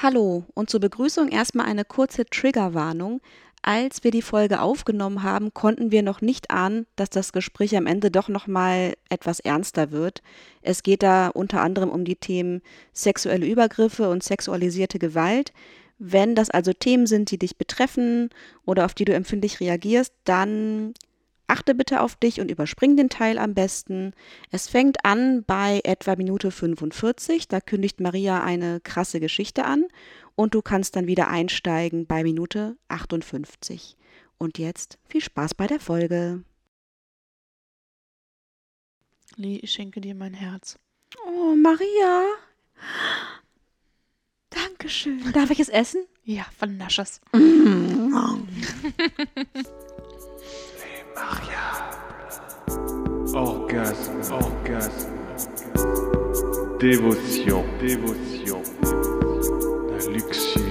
Hallo und zur Begrüßung erstmal eine kurze Triggerwarnung. Als wir die Folge aufgenommen haben, konnten wir noch nicht ahnen, dass das Gespräch am Ende doch noch mal etwas ernster wird. Es geht da unter anderem um die Themen sexuelle Übergriffe und sexualisierte Gewalt. Wenn das also Themen sind, die dich betreffen oder auf die du empfindlich reagierst, dann achte bitte auf dich und überspring den Teil am besten. Es fängt an bei etwa Minute 45, da kündigt Maria eine krasse Geschichte an und du kannst dann wieder einsteigen bei Minute 58. Und jetzt viel Spaß bei der Folge. Lee, ich schenke dir mein Herz. Oh, Maria. Dankeschön. Darf ich es essen? Ja, vernasch es. Orgasme, orgasme. Dévotion, dévotion. La luxure.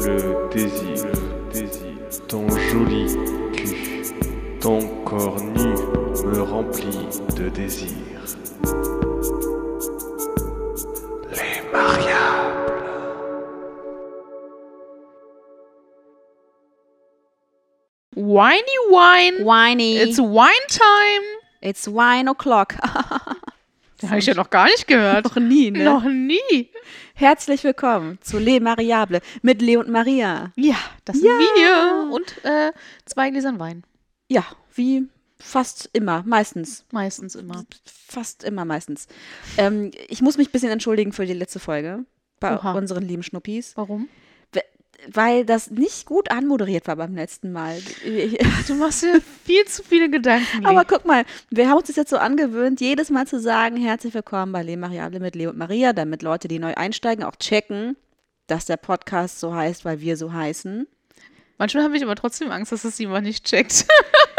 Le désir, le désir. Ton joli cul, ton corps nu me remplit de désir. Les mariables. Whiny wine. Whiny. It's wine time. It's wine o'clock. Den habe ich ja noch gar nicht gehört. Noch nie, ne? Noch nie. Herzlich willkommen zu Le Mariable mit Le und Maria. Ja, das sind Ja. wir. Und äh, zwei Gläsern Wein. Ja, wie fast immer, meistens. Meistens immer. Fast immer meistens. Ähm, ich muss mich ein bisschen entschuldigen für die letzte Folge bei Oha. unseren lieben Schnuppis, Warum? Weil das nicht gut anmoderiert war beim letzten Mal. Du machst dir viel zu viele Gedanken. Aber guck mal, wir haben uns das jetzt so angewöhnt, jedes Mal zu sagen, herzlich willkommen bei Le Mariable mit Leo und Maria, damit Leute, die neu einsteigen, auch checken, dass der Podcast so heißt, weil wir so heißen. Manchmal habe ich aber trotzdem Angst, dass es jemand nicht checkt.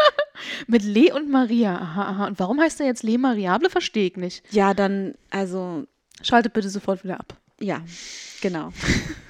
Mit Lee und Maria. Aha, aha. Und warum heißt er jetzt Lee Mariable? Verstehe ich nicht. Ja, dann, also, Schaltet bitte sofort wieder ab. Ja, genau.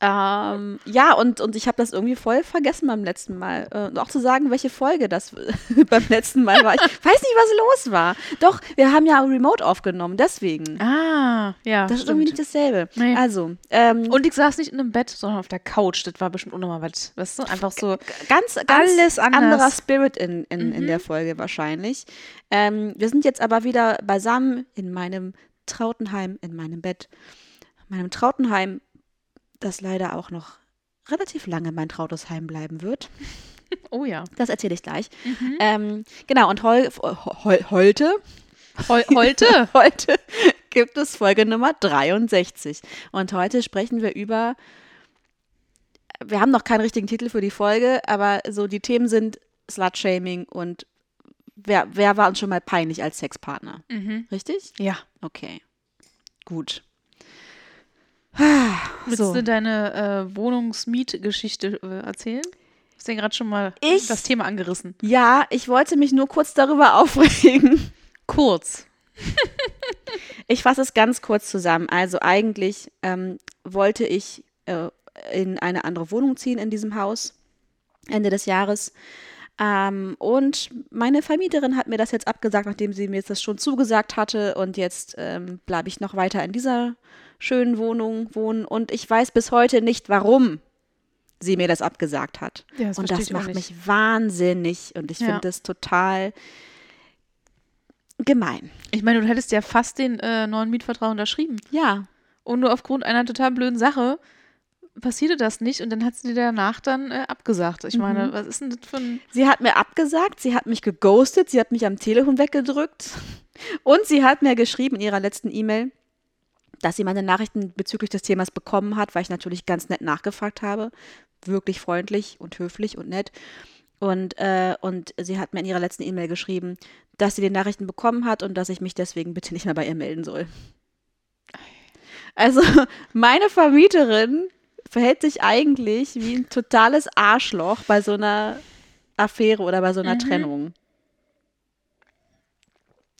ähm, ja, und, und ich habe das irgendwie voll vergessen beim letzten Mal. Äh, auch zu sagen, welche Folge das beim letzten Mal war. Ich weiß nicht, was los war. Doch, wir haben ja Remote aufgenommen, deswegen. Ah, ja. das ist irgendwie nicht dasselbe. Nee. Also, ähm, Und ich saß nicht in einem Bett, sondern auf der Couch. Das war bestimmt unnormal was. Weißt du? Einfach so. ganz, ganz Alles anders. anderer Spirit in, in, in der Folge wahrscheinlich. Ähm, wir sind jetzt aber wieder beisammen in meinem Trautenheim, in meinem Bett. Meinem Trautenheim, das leider auch noch relativ lange mein trautes Heim bleiben wird. Oh ja. Das erzähle ich gleich. Ähm, genau, und heu, heu, heute, Heu heute? heute gibt es Folge Nummer 63. Und heute sprechen wir über, wir haben noch keinen richtigen Titel für die Folge, aber so die Themen sind Slut-Shaming und wer, wer war uns schon mal peinlich als Sexpartner? mhm. Richtig? Ja. Okay. Gut. Willst So. du deine äh, Wohnungsmietgeschichte äh, erzählen? Hast du ja gerade schon mal Ich? das Thema angerissen. Ja, ich wollte mich nur kurz darüber aufregen. Kurz. Ich fasse es ganz kurz zusammen. Also eigentlich ähm, wollte ich äh, in eine andere Wohnung ziehen in diesem Haus Ende des Jahres. Ähm, und meine Vermieterin hat mir das jetzt abgesagt, nachdem sie mir jetzt das schon zugesagt hatte. Und jetzt ähm, bleibe ich noch weiter in dieser schönen Wohnung wohnen. Und ich weiß bis heute nicht, warum sie mir das abgesagt hat. Ja, das und das macht mich wahnsinnig. Und ich Ja. finde das total gemein. Ich meine, du hättest ja fast den äh, neuen Mietvertrag unterschrieben. Ja, Und nur aufgrund einer total blöden Sache passierte das nicht und dann hat sie dir danach dann äh, abgesagt. Ich meine, was ist denn das für ein. Sie hat mir abgesagt, sie hat mich geghostet, sie hat mich am Telefon weggedrückt und sie hat mir geschrieben in ihrer letzten E-Mail, dass sie meine Nachrichten bezüglich des Themas bekommen hat, weil ich natürlich ganz nett nachgefragt habe. Wirklich freundlich und höflich und nett. Und, äh, und sie hat mir in ihrer letzten E-Mail geschrieben, dass sie die Nachrichten bekommen hat und dass ich mich deswegen bitte nicht mehr bei ihr melden soll. Also, meine Vermieterin verhält sich eigentlich wie ein totales Arschloch bei so einer Affäre oder bei so einer Trennung.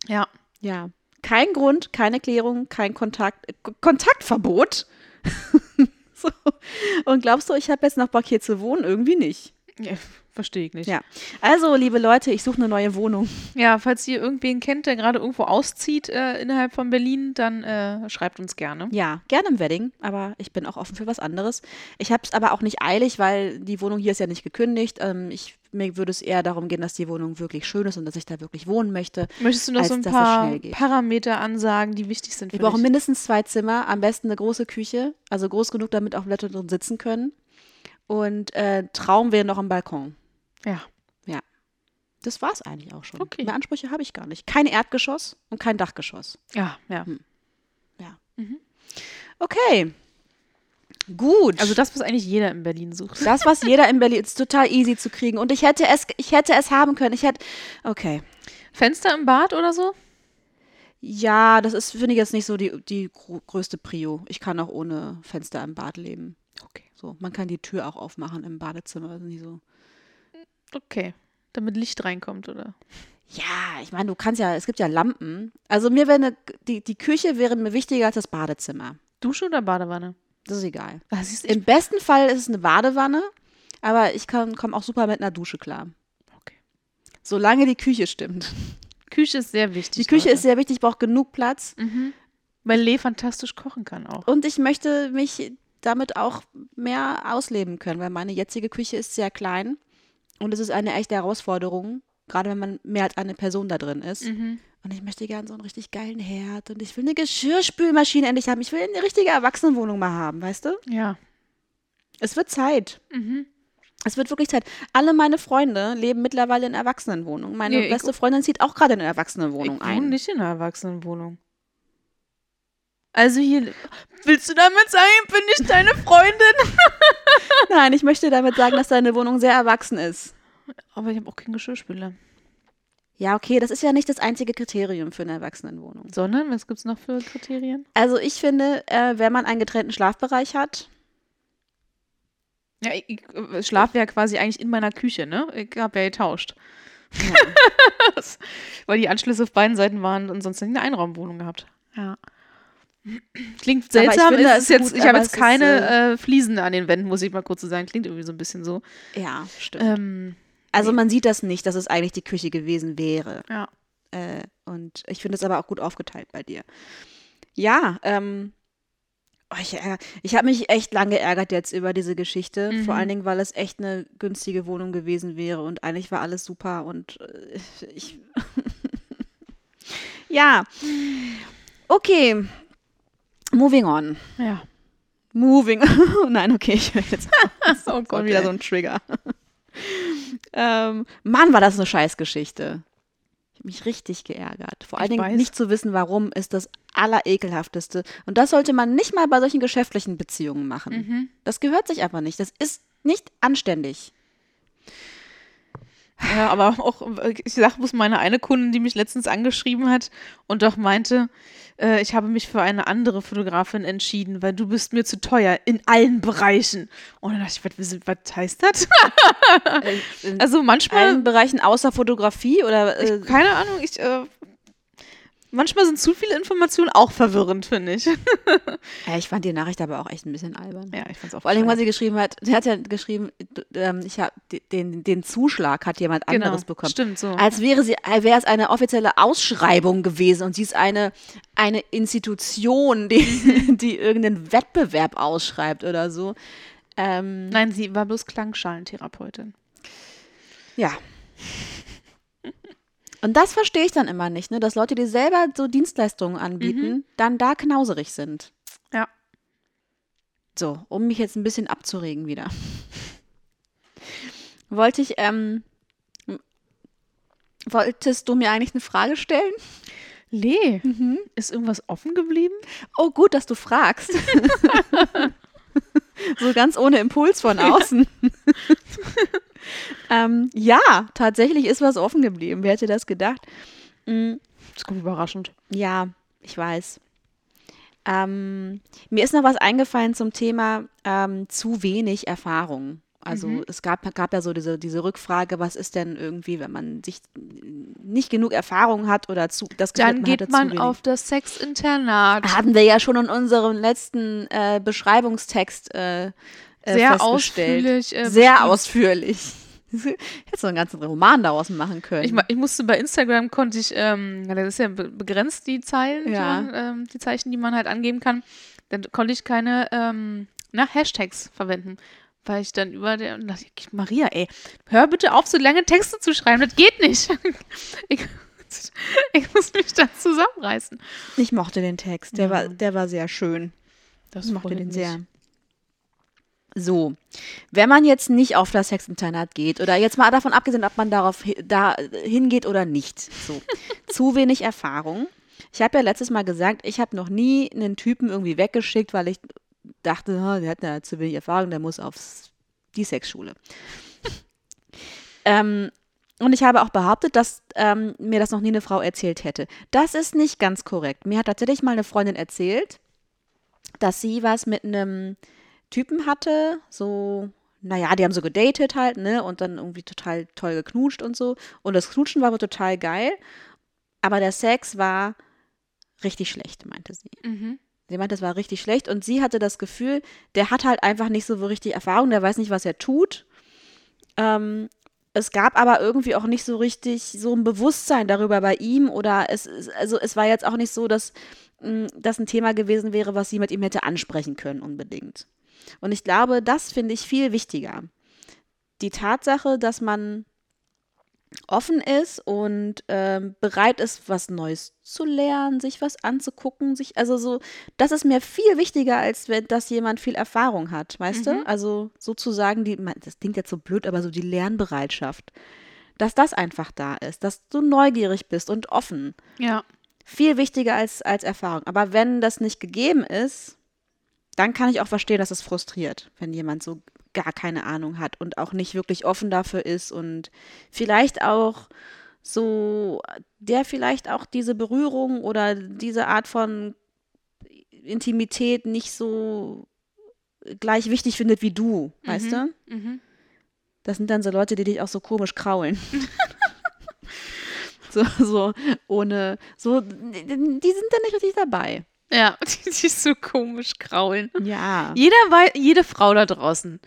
Ja. Ja. Kein Grund, keine Klärung, kein Kontakt, äh, Kontaktverbot. so. Und glaubst du, ich habe jetzt noch Bock hier zu wohnen? Irgendwie nicht. Ja, Verstehe ich nicht. Ja. Also, liebe Leute, ich suche eine neue Wohnung. Ja, falls ihr irgendwen kennt, der gerade irgendwo auszieht äh, innerhalb von Berlin, dann äh, schreibt uns gerne. Ja, gerne im Wedding, aber ich bin auch offen für was anderes. Ich habe es aber auch nicht eilig, weil die Wohnung hier ist ja nicht gekündigt. Ähm, ich, mir würde es eher darum gehen, dass die Wohnung wirklich schön ist und dass ich da wirklich wohnen möchte. Möchtest du noch so ein paar. Parameter ansagen, die wichtig sind Wir für brauchen dich? mindestens zwei Zimmer, am besten eine große Küche, also groß genug, damit auch Leute drin sitzen können. Und äh, Traum wäre noch am Balkon. Ja. Das war es eigentlich auch schon. Okay. Mehr Ansprüche habe ich gar nicht. Kein Erdgeschoss und kein Dachgeschoss. Ja, ja. Hm. Okay. Gut. Also das, was eigentlich jeder in Berlin sucht. Das, was jeder in Berlin ist, total easy zu kriegen. Und ich hätte es, ich hätte es haben können. Ich hätte. Okay. Fenster im Bad oder so? Ja, das ist, finde ich jetzt nicht so die, die größte Prio. Ich kann auch ohne Fenster im Bad leben. Okay. So, man kann die Tür auch aufmachen im Badezimmer. Das ist nicht so. Okay. Damit Licht reinkommt, oder? Ja, ich meine, du kannst ja, es gibt ja Lampen. Also mir wäre eine, die, die Küche wäre mir wichtiger als das Badezimmer. Dusche oder Badewanne? Das ist egal. Du, ich, Im besten Fall ist es eine Badewanne, aber ich komme auch super mit einer Dusche klar. Okay. Solange die Küche stimmt. Küche ist sehr wichtig. Die Küche Leute. ist sehr wichtig, braucht genug Platz. Mhm. Weil Lee fantastisch kochen kann auch. Und ich möchte mich damit auch mehr ausleben können, weil meine jetzige Küche ist sehr klein und es ist eine echte Herausforderung, gerade wenn man mehr als eine Person da drin ist. Mhm. Und ich möchte gerne so einen richtig geilen Herd und ich will eine Geschirrspülmaschine endlich haben. Ich will eine richtige Erwachsenenwohnung mal haben, weißt du? Ja. Es wird Zeit. Mhm. Es wird wirklich Zeit. Alle meine Freunde leben mittlerweile in Erwachsenenwohnungen. Meine Nee, ich- beste Freundin zieht auch gerade in eine Ich Erwachsenenwohnung wohne ein. nicht in einer Erwachsenenwohnung. Also hier, willst du damit sagen, bin ich deine Freundin? Nein, ich möchte damit sagen, dass deine Wohnung sehr erwachsen ist. Aber ich habe auch keinen Geschirrspüler. Ja, okay, das ist ja nicht das einzige Kriterium für eine Erwachsenenwohnung. Sondern, was gibt es noch für Kriterien? Also ich finde, äh, wenn man einen getrennten Schlafbereich hat, Ja, ich, ich äh, schlafe ja quasi eigentlich in meiner Küche, ne? Ich habe ja getauscht. Das- Weil die Anschlüsse auf beiden Seiten waren und sonst hätte ich eine Einraumwohnung gehabt. Ja. Klingt seltsam. finde, es ist jetzt, gut, ich habe jetzt ist, keine äh, Fliesen an den Wänden, muss ich mal kurz so sagen. Klingt irgendwie so ein bisschen so. ja, stimmt. Ähm, also man sieht das nicht, dass es eigentlich die Küche gewesen wäre. ja. Äh, und ich finde es aber auch gut aufgeteilt bei dir. Ja, ähm, oh, ich, ärger- ich habe mich echt lange geärgert jetzt über diese Geschichte. Vor Mhm. allen Dingen, weil es echt eine günstige Wohnung gewesen wäre und eigentlich war alles super und äh, ich. ja. Okay. Moving on. Ja. Moving. Nein, okay, ich höre jetzt Oh Gott, wieder so ein Trigger. ähm, Mann, war das eine Scheißgeschichte. Ich habe mich richtig geärgert. Vor allen Ich Dingen weiß. nicht zu wissen, warum, ist das Allerekelhafteste. Und das sollte man nicht mal bei solchen geschäftlichen Beziehungen machen. Mhm. Das gehört sich einfach nicht. Das ist nicht anständig. Ja, aber auch, ich sag bloß meine eine Kundin, die mich letztens angeschrieben hat und doch meinte, äh, ich habe mich für eine andere Fotografin entschieden, weil du bist mir zu teuer in allen Bereichen. Und dann dachte ich, was, was heißt das? In Also manchmal, allen Bereichen außer Fotografie oder. Äh, ich, keine Ahnung, ich, äh, manchmal sind zu viele Informationen auch verwirrend, finde ich. ja, ich fand die Nachricht aber auch echt ein bisschen albern. Ja, ich fand's auch Vor allem, weil bescheuert. sie geschrieben hat, sie hat ja geschrieben, ähm, ich hab, den, den Zuschlag hat jemand genau, anderes bekommen. Stimmt, so. Als wäre sie, wäre es eine offizielle Ausschreibung gewesen und sie ist eine, eine Institution, die, die irgendeinen Wettbewerb ausschreibt oder so. Ähm, Nein, sie war bloß Klangschalentherapeutin. ja. Und das verstehe ich dann immer nicht, ne? dass Leute, die selber so Dienstleistungen anbieten, dann da knauserig sind. Ja. So, um mich jetzt ein bisschen abzuregen wieder. Wollte ich, ähm, wolltest du mir eigentlich eine Frage stellen? Lee, ist irgendwas offen geblieben? Oh, gut, dass du fragst. so ganz ohne Impuls von außen. ähm, ja, tatsächlich ist was offen geblieben. Wer hätte das gedacht? Mm, Das kommt überraschend. ja, ich weiß. Ähm, mir ist noch was eingefallen zum Thema ähm, zu wenig Erfahrung. Also Mhm. es gab, gab ja so diese, diese Rückfrage, was ist denn irgendwie, wenn man sich nicht genug Erfahrung hat oder zu, das hat, Dann geht zu man auf das Sexinternat. Haben wir ja schon in unserem letzten äh, Beschreibungstext äh, äh, Sehr ausführlich. Äh, Sehr ausführlich. Hättest du einen ganzen Roman daraus machen können. Ich, ich musste bei Instagram konnte ich, ähm, das ist ja be begrenzt die Zeilen, Ja. die, man, ähm, die Zeichen, die man halt angeben kann. Dann konnte ich keine ähm, na, Hashtags verwenden. Weil ich dann über der, und dachte Maria, ey, hör bitte auf, so lange Texte zu schreiben, das geht nicht. ich, ich muss mich da zusammenreißen. Ich mochte den Text, der, Ja. war, der war sehr schön. Das Ich mochte den mich. sehr. So, wenn man jetzt nicht auf das Sexinternat geht oder jetzt mal davon abgesehen, ob man darauf hi- da hingeht oder nicht, so zu wenig Erfahrung. Ich habe ja letztes Mal gesagt, ich habe noch nie einen Typen irgendwie weggeschickt, weil ich dachte, "Ha, der hat ja zu wenig Erfahrung, der muss aufs die Sexschule. ähm, und ich habe auch behauptet, dass ähm, mir das noch nie eine Frau erzählt hätte. Das ist nicht ganz korrekt. Mir hat tatsächlich mal eine Freundin erzählt, dass sie was mit einem Typen hatte, so, naja, die haben so gedatet halt, ne, und dann irgendwie total toll geknutscht und so. Und das Knutschen war aber total geil, aber der Sex war richtig schlecht, meinte sie. Mhm. Sie meinte, es war richtig schlecht und sie hatte das Gefühl, der hat halt einfach nicht so richtig Erfahrung, der weiß nicht, was er tut. Ähm, es gab aber irgendwie auch nicht so richtig so ein Bewusstsein darüber bei ihm oder es, also es war jetzt auch nicht so, dass mh, das ein Thema gewesen wäre, was sie mit ihm hätte ansprechen können unbedingt. Und ich glaube, das finde ich viel wichtiger. Die Tatsache, dass man offen ist und ähm, bereit ist, was Neues zu lernen, sich was anzugucken, sich, also so, das ist mir viel wichtiger, als wenn das jemand viel Erfahrung hat, weißt du? Also sozusagen die, das klingt jetzt so blöd, aber so die Lernbereitschaft, dass das einfach da ist, dass du neugierig bist und offen. Ja. Viel wichtiger als, als Erfahrung. Aber wenn das nicht gegeben ist, dann kann ich auch verstehen, dass es frustriert, wenn jemand so gar keine Ahnung hat und auch nicht wirklich offen dafür ist und vielleicht auch so, der vielleicht auch diese Berührung oder diese Art von Intimität nicht so gleich wichtig findet wie du, weißt du? Mhm. Das sind dann so Leute, die dich auch so komisch kraulen. so, so, ohne, so, die die sind dann nicht richtig dabei. Ja, die sich so komisch kraulen. Ja. Jeder wei jede Frau da draußen,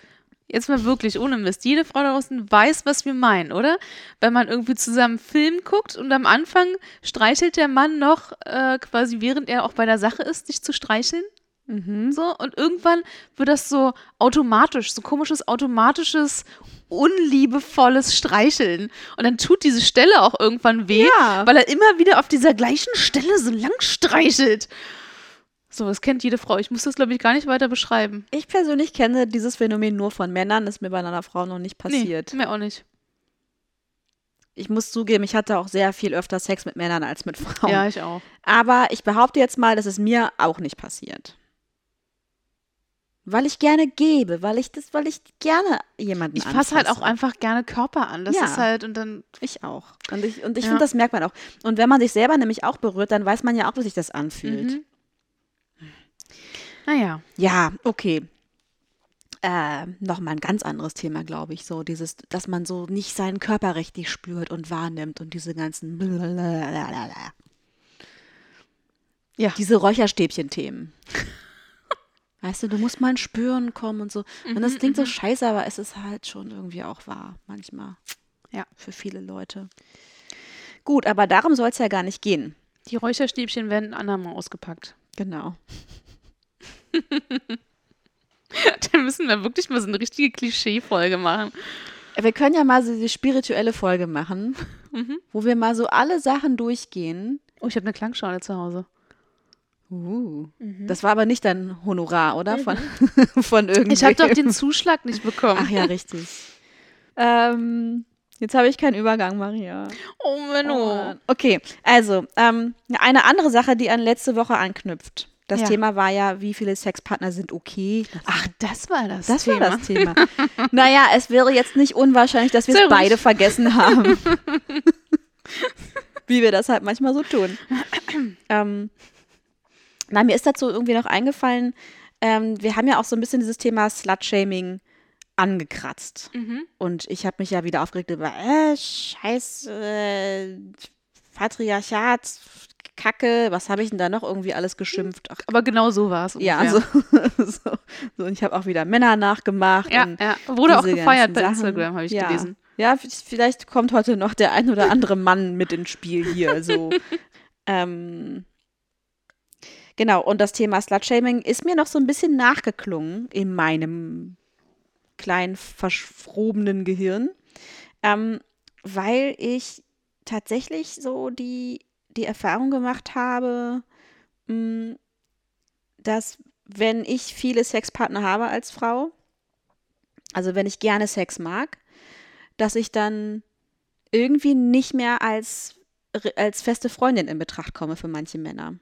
jetzt mal wirklich ohne Mist, jede Frau da draußen weiß, was wir meinen, oder? Wenn man irgendwie zusammen Film guckt und am Anfang streichelt der Mann noch äh, quasi, während er auch bei der Sache ist, dich zu streicheln. Mhm. So, und irgendwann wird das so automatisch, so komisches, automatisches, unliebevolles Streicheln. Und dann tut diese Stelle auch irgendwann weh, Ja. weil er immer wieder auf dieser gleichen Stelle so lang streichelt. So, das kennt jede Frau. Ich muss das, glaube ich, gar nicht weiter beschreiben. Ich persönlich kenne dieses Phänomen nur von Männern, ist mir bei einer Frau noch nicht passiert. Nee, mir auch nicht. Ich muss zugeben, ich hatte auch sehr viel öfter Sex mit Männern als mit Frauen. Ja, ich auch. Aber ich behaupte jetzt mal, dass es mir auch nicht passiert. Weil ich gerne gebe, weil ich das, weil ich gerne jemanden Ich fasse halt auch einfach gerne Körper an. Das Ja. ist halt, und dann, Ich auch. Und ich, und ich Ja. finde, das merkt man auch. Und wenn man sich selber nämlich auch berührt, dann weiß man ja auch, wie sich das anfühlt. Mhm. Naja. Ja, okay. Äh, Nochmal ein ganz anderes Thema, glaube ich. So dieses, dass man so nicht seinen Körper richtig spürt und wahrnimmt und diese ganzen blablabla. Ja. diese Räucherstäbchen-Themen. Weißt du, du musst mal ins Spüren kommen und so. Und das klingt so scheiße, aber es ist halt schon irgendwie auch wahr, manchmal. Ja. Für viele Leute. Gut, aber darum soll es ja gar nicht gehen. Die Räucherstäbchen werden andermal ausgepackt. Genau. Dann müssen wir wirklich mal so eine richtige Klischee-Folge machen. Wir können ja mal so die spirituelle Folge machen, Mhm. wo wir mal so alle Sachen durchgehen. Oh, ich habe eine Klangschale zu Hause. Uh. Mhm. Das war aber nicht dein Honorar, oder? Von, von irgendwem. Ich habe doch den Zuschlag nicht bekommen. Ach ja, richtig. ähm, jetzt habe ich keinen Übergang, Maria. Oh, Menno. Okay, also ähm, eine andere Sache, die an letzte Woche anknüpft. Das Ja. Thema war ja, wie viele Sexpartner sind okay. Das, Ach, das war das das Thema. war das Thema. naja, es wäre jetzt nicht unwahrscheinlich, dass wir es beide vergessen haben. wie wir das halt manchmal so tun. ähm, na, mir ist dazu irgendwie noch eingefallen, ähm, wir haben ja auch so ein bisschen dieses Thema Slut-Shaming angekratzt. Mhm. Und ich habe mich ja wieder aufgeregt über äh, scheiß äh, Patriarchat, Kacke, was habe ich denn da noch irgendwie alles geschimpft? Ach, Aber genau so war es. ja, so, so, so. Und ich habe auch wieder Männer nachgemacht. Ja, ja. Wurde auch gefeiert bei Sachen. Instagram, habe ich ja, gelesen. Ja, vielleicht kommt heute noch der ein oder andere Mann mit ins Spiel hier. So. ähm, genau, und das Thema Slutshaming ist mir noch so ein bisschen nachgeklungen in meinem kleinen, verschrobenen Gehirn, ähm, weil ich tatsächlich so die, die Erfahrung gemacht habe, mh, dass wenn ich viele Sexpartner habe als Frau, also wenn ich gerne Sex mag, dass ich dann irgendwie nicht mehr als, als feste Freundin in Betracht komme für manche Männer.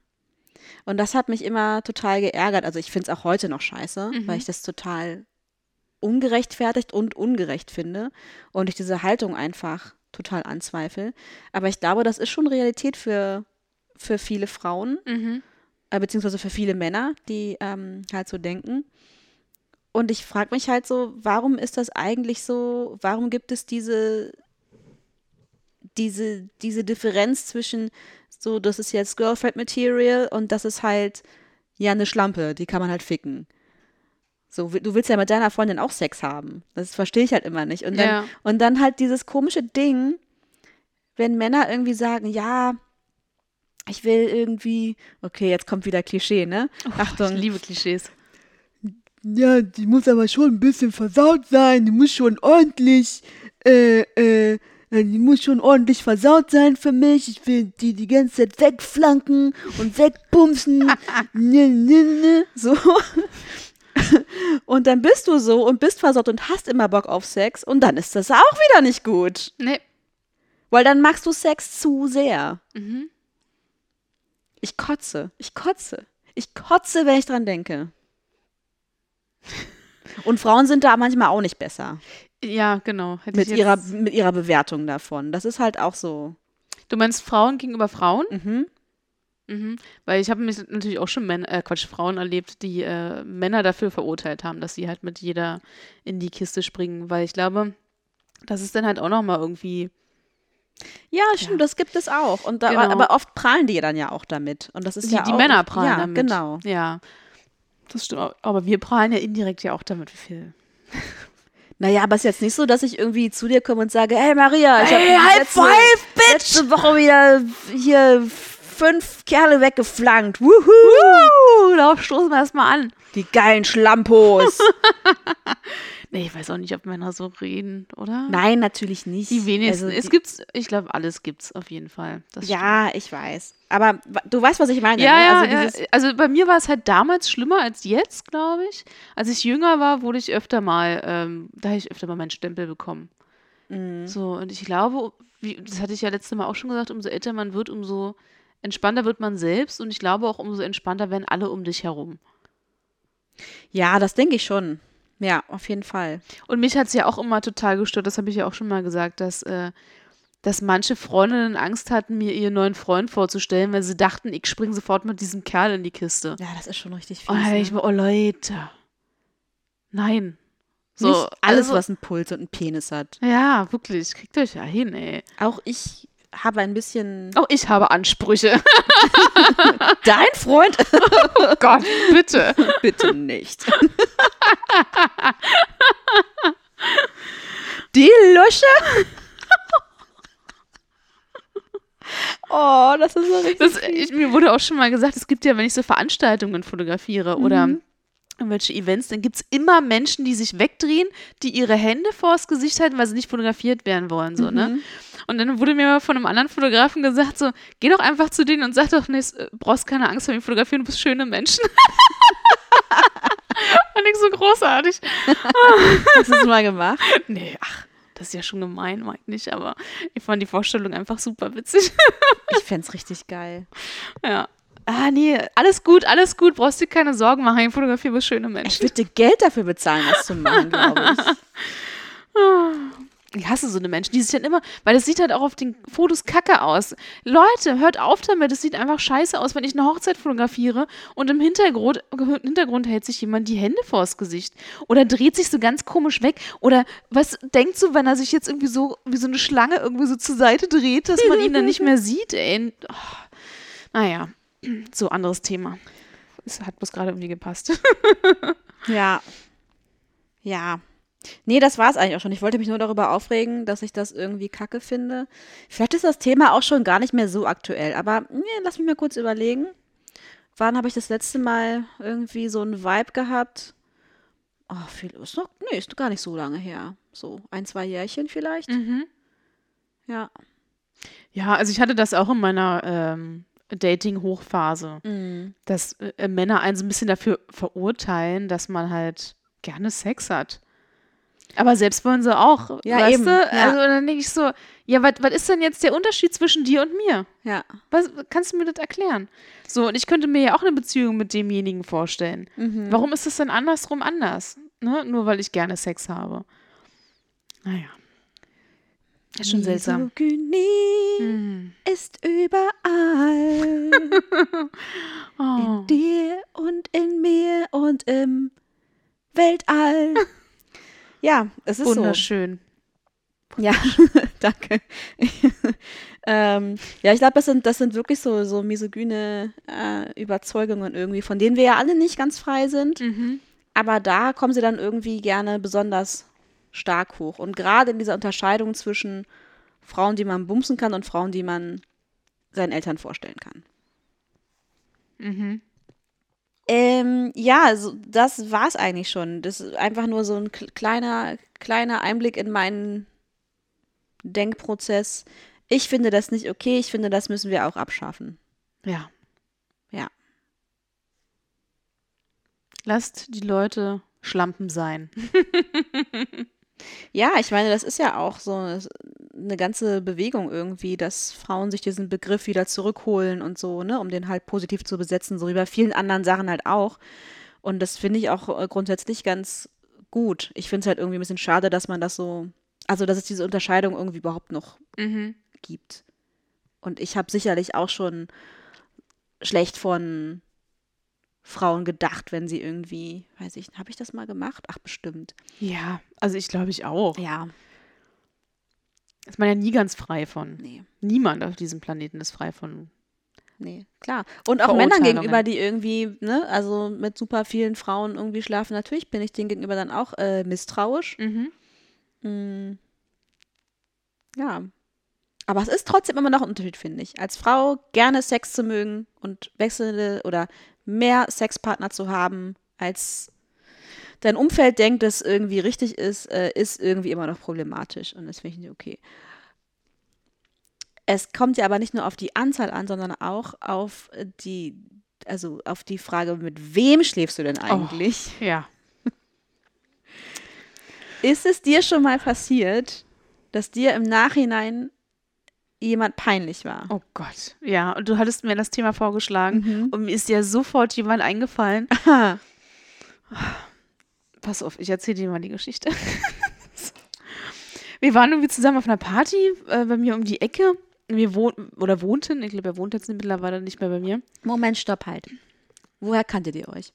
Und das hat mich immer total geärgert. Also ich finde es auch heute noch scheiße, Mhm. weil ich das total ungerechtfertigt und ungerecht finde und ich diese Haltung einfach total anzweifle. Aber ich glaube, das ist schon Realität für, für viele Frauen Mhm. äh, beziehungsweise für viele Männer, die ähm, halt so denken. Und ich frage mich halt so, warum ist das eigentlich so, warum gibt es diese, diese, diese Differenz zwischen so, das ist jetzt Girlfriend Material und das ist halt ja eine Schlampe, die kann man halt ficken. So, du willst ja mit deiner Freundin auch Sex haben. Das verstehe ich halt immer nicht. Und dann, Ja. und dann halt dieses komische Ding, wenn Männer irgendwie sagen, ja, ich will irgendwie, okay, jetzt kommt wieder Klischee, ne? Achtung. Ich liebe Klischees. Ja, die muss aber schon ein bisschen versaut sein. Die muss schon ordentlich, äh, äh, die muss schon ordentlich versaut sein für mich. Ich will die die ganze Zeit wegflanken und wegbumsen. ne, ne, ne. So. Und dann bist du so und bist versaut und hast immer Bock auf Sex und dann ist das auch wieder nicht gut. Nee. Weil dann magst du Sex zu sehr. Mhm. Ich kotze. Ich kotze. Ich kotze, wenn ich dran denke. Und Frauen sind da manchmal auch nicht besser Ja, genau. Hätte mit ihrer, mit ihrer Bewertung davon. Das ist halt auch so. Du meinst Frauen gegenüber Frauen? Mhm. Mhm. Weil ich habe mich natürlich auch schon Männer, äh, Quatsch, Frauen erlebt, die äh, Männer dafür verurteilt haben, dass sie halt mit jeder in die Kiste springen, weil ich glaube, das ist dann halt auch nochmal irgendwie. Ja, stimmt, das gibt es auch. Und da, Genau. Aber oft prahlen die dann ja auch damit. Und das ist Die, ja die auch, Männer prallen ja, damit. genau. Ja. Das stimmt. Aber wir prallen ja indirekt ja auch damit, wie viel. Naja, aber es ist jetzt nicht so, dass ich irgendwie zu dir komme und sage, hey Maria, ich Hey, habe High letzte, five, bitch! letzte Woche wieder hier fünf Kerle weggeflankt. Wuhu! Uh, darauf stoßen wir erstmal an. Die geilen Schlampos. Nee, ich weiß auch nicht, ob Männer so reden, oder? Nein, natürlich nicht. Die wenigsten. Also, es gibt's, ich glaube, alles gibt's auf jeden Fall. Das stimmt. Ja, ich weiß. Aber du weißt, was ich meine. Ja, ne? ja, also ja. also bei mir war es halt damals schlimmer als jetzt, glaube ich. Als ich jünger war, wurde ich öfter mal, ähm, da habe ich öfter mal meinen Stempel bekommen. Mhm. So, und ich glaube, wie, das hatte ich ja letztes Mal auch schon gesagt, umso älter man wird, umso entspannter wird man selbst und ich glaube auch, umso entspannter werden alle um dich herum. Ja, das denke ich schon. Ja, auf jeden Fall. Und mich hat es ja auch immer total gestört, das habe ich ja auch schon mal gesagt, dass, äh, dass manche Freundinnen Angst hatten, mir ihren neuen Freund vorzustellen, weil sie dachten, ich springe sofort mit diesem Kerl in die Kiste. Ja, das ist schon richtig fies. Und dann ich ne? mir, oh Leute. Nein. So, Nicht alles, also, was einen Puls und einen Penis hat. Ja, wirklich. Kriegt euch ja hin, ey. Auch ich habe ein bisschen. Auch ich habe Ansprüche. Dein Freund? Oh Gott, bitte. Bitte nicht. Die Lusche? Oh, das ist so richtig. Das, ich, mir wurde auch schon mal gesagt, es gibt ja, wenn ich so Veranstaltungen fotografiere oder irgendwelche Events, dann gibt es immer Menschen, die sich wegdrehen, die ihre Hände vors Gesicht halten, weil sie nicht fotografiert werden wollen. So, ne? Und dann wurde mir von einem anderen Fotografen gesagt, so, geh doch einfach zu denen und sag doch, nee, äh, brauchst keine Angst vor mir fotografieren, du bist schöne Menschen. Fand ich so großartig. Hast du es mal gemacht? Nee, ach, das ist ja schon gemein, mag ich nicht, aber ich fand die Vorstellung einfach super witzig. Ich fände es richtig geil. ja. Ah, nee, alles gut, alles gut, brauchst dir keine Sorgen machen, ich fotografiere bloß schöne Ich Menschen. würde dir Geld dafür bezahlen, das zu machen, glaube ich. Ich hasse so eine Menschen, die sich dann immer, weil es sieht halt auch auf den Fotos kacke aus. Leute, hört auf damit, es sieht einfach scheiße aus, wenn ich eine Hochzeit fotografiere und im Hintergrund, im Hintergrund hält sich jemand die Hände vors Gesicht oder dreht sich so ganz komisch weg oder was denkt so, wenn er sich jetzt irgendwie so wie so eine Schlange irgendwie so zur Seite dreht, dass man ihn dann nicht mehr sieht, ey. Oh. Naja, so anderes Thema. Es hat bloß gerade irgendwie gepasst. Ja. Ja. Nee, das war es eigentlich auch schon. Ich wollte mich nur darüber aufregen, dass ich das irgendwie kacke finde. Vielleicht ist das Thema auch schon gar nicht mehr so aktuell, aber nee, lass mich mal kurz überlegen. Wann habe ich das letzte Mal irgendwie so einen Vibe gehabt? Oh, viel ist noch, nee, ist gar nicht so lange her. So ein, zwei Jährchen vielleicht. Mhm. Ja. Ja, also ich hatte das auch in meiner ähm, Dating-Hochphase, Mhm. dass äh, Männer einen so ein bisschen dafür verurteilen, dass man halt gerne Sex hat. Aber selbst wollen sie auch, Ja, weißt eben, du? ja. Also dann denke ich so, ja, was ist denn jetzt der Unterschied zwischen dir und mir? Ja. Was, kannst du mir das erklären? So, und ich könnte mir ja auch eine Beziehung mit demjenigen vorstellen. Mhm. Warum ist es denn andersrum anders? Ne? Nur weil ich gerne Sex habe. Naja. Ist schon seltsam. Misogynie Hm. ist überall. Oh. In dir und in mir und im Weltall. ja, es ist so. Wunderschön. Ja, danke. ähm, ja, ich glaube, das sind, das sind wirklich so, so misogyne äh, Überzeugungen irgendwie, von denen wir ja alle nicht ganz frei sind. Mhm. Aber da kommen sie dann irgendwie gerne besonders stark hoch. Und gerade in dieser Unterscheidung zwischen Frauen, die man bumsen kann und Frauen, die man seinen Eltern vorstellen kann. Mhm. Ähm, ja, so, das war's eigentlich schon. Das ist einfach nur so ein kl- kleiner, kleiner Einblick in meinen Denkprozess. Ich finde das nicht okay. Ich finde, das müssen wir auch abschaffen. Ja. Ja. Lasst die Leute Schlampen sein. Ja, ich meine, das ist ja auch so eine ganze Bewegung irgendwie, dass Frauen sich diesen Begriff wieder zurückholen und so, ne, um den halt positiv zu besetzen, so wie bei vielen anderen Sachen halt auch. Und das finde ich auch äh, grundsätzlich ganz gut. Ich finde es halt irgendwie ein bisschen schade, dass man das so, also dass es diese Unterscheidung irgendwie überhaupt noch Mhm. gibt. Und ich habe sicherlich auch schon schlecht von Frauen gedacht, wenn sie irgendwie, weiß ich, habe ich das mal gemacht? Ach, bestimmt. Ja, also ich glaube ich auch. Ja, Ist man ja nie ganz frei von. nee. Niemand auf diesem Planeten ist frei von. Nee, klar. Und auch Männern gegenüber, die irgendwie, ne, also mit super vielen Frauen irgendwie schlafen, natürlich bin ich denen gegenüber dann auch äh, misstrauisch. Mhm. Mm. Ja. Aber es ist trotzdem immer noch ein Unterschied, finde ich. Als Frau gerne Sex zu mögen und wechselnde oder mehr Sexpartner zu haben, als dein Umfeld denkt, das irgendwie richtig ist, äh, ist irgendwie immer noch problematisch. Und das finde ich nicht okay. Es kommt ja aber nicht nur auf die Anzahl an, sondern auch auf die, also auf die Frage, mit wem schläfst du denn eigentlich? Ja. Ist es dir schon mal passiert, dass dir im Nachhinein jemand peinlich war? Oh Gott. Ja, und du hattest mir das Thema vorgeschlagen Mhm. und mir ist ja sofort jemand eingefallen. Aha. Pass auf, ich erzähle dir mal die Geschichte. Wir waren irgendwie zusammen auf einer Party äh, bei mir um die Ecke. Wir wohnten, oder wohnten, ich glaube, er wohnt jetzt mittlerweile nicht mehr bei mir. Moment, stopp halt. Woher kanntet ihr euch?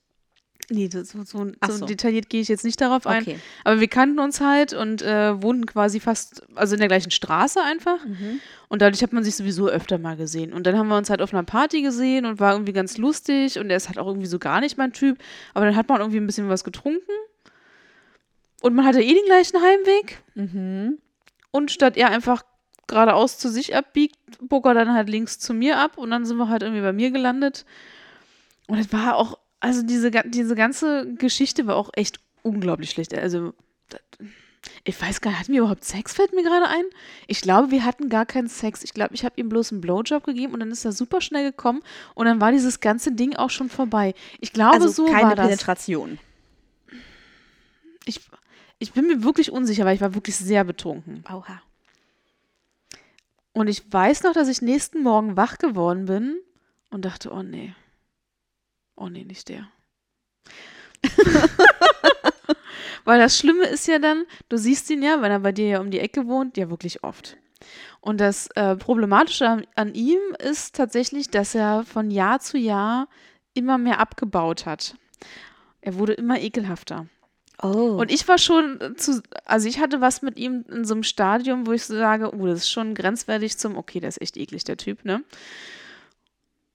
Nee, so, so, so so. detailliert gehe ich jetzt nicht darauf ein. Okay. Aber wir kannten uns halt und äh, wohnten quasi fast, also in der gleichen Straße einfach. Mhm. Und dadurch hat man sich sowieso öfter mal gesehen. Und dann haben wir uns halt auf einer Party gesehen und war irgendwie ganz lustig. Und er ist halt auch irgendwie so gar nicht mein Typ. Aber dann hat man irgendwie ein bisschen was getrunken. Und man hatte eh den gleichen Heimweg. Mhm. Und statt er einfach geradeaus zu sich abbiegt, bog er dann halt links zu mir ab. Und dann sind wir halt irgendwie bei mir gelandet. Und es war auch, also diese, diese ganze Geschichte war auch echt unglaublich schlecht. Also, ich weiß gar nicht, hatten wir überhaupt Sex, fällt mir gerade ein? Ich glaube, wir hatten gar keinen Sex. Ich glaube, ich habe ihm bloß einen Blowjob gegeben und dann ist er super schnell gekommen und dann war dieses ganze Ding auch schon vorbei. Ich glaube, Also so keine war das. Penetration. Ich, ich bin mir wirklich unsicher, weil ich war wirklich sehr betrunken. Oha. Und ich weiß noch, dass ich nächsten Morgen wach geworden bin und dachte, oh nee. Oh nee, nicht der. Weil das Schlimme ist ja dann, du siehst ihn ja, wenn er bei dir ja um die Ecke wohnt, ja wirklich oft. Und das äh, Problematische an, an ihm ist tatsächlich, dass er von Jahr zu Jahr immer mehr abgebaut hat. Er wurde immer ekelhafter. Oh. Und ich war schon zu, also ich hatte was mit ihm in so einem Stadium, wo ich so sage, oh, das ist schon grenzwertig zum, okay, der ist echt eklig, der Typ, ne?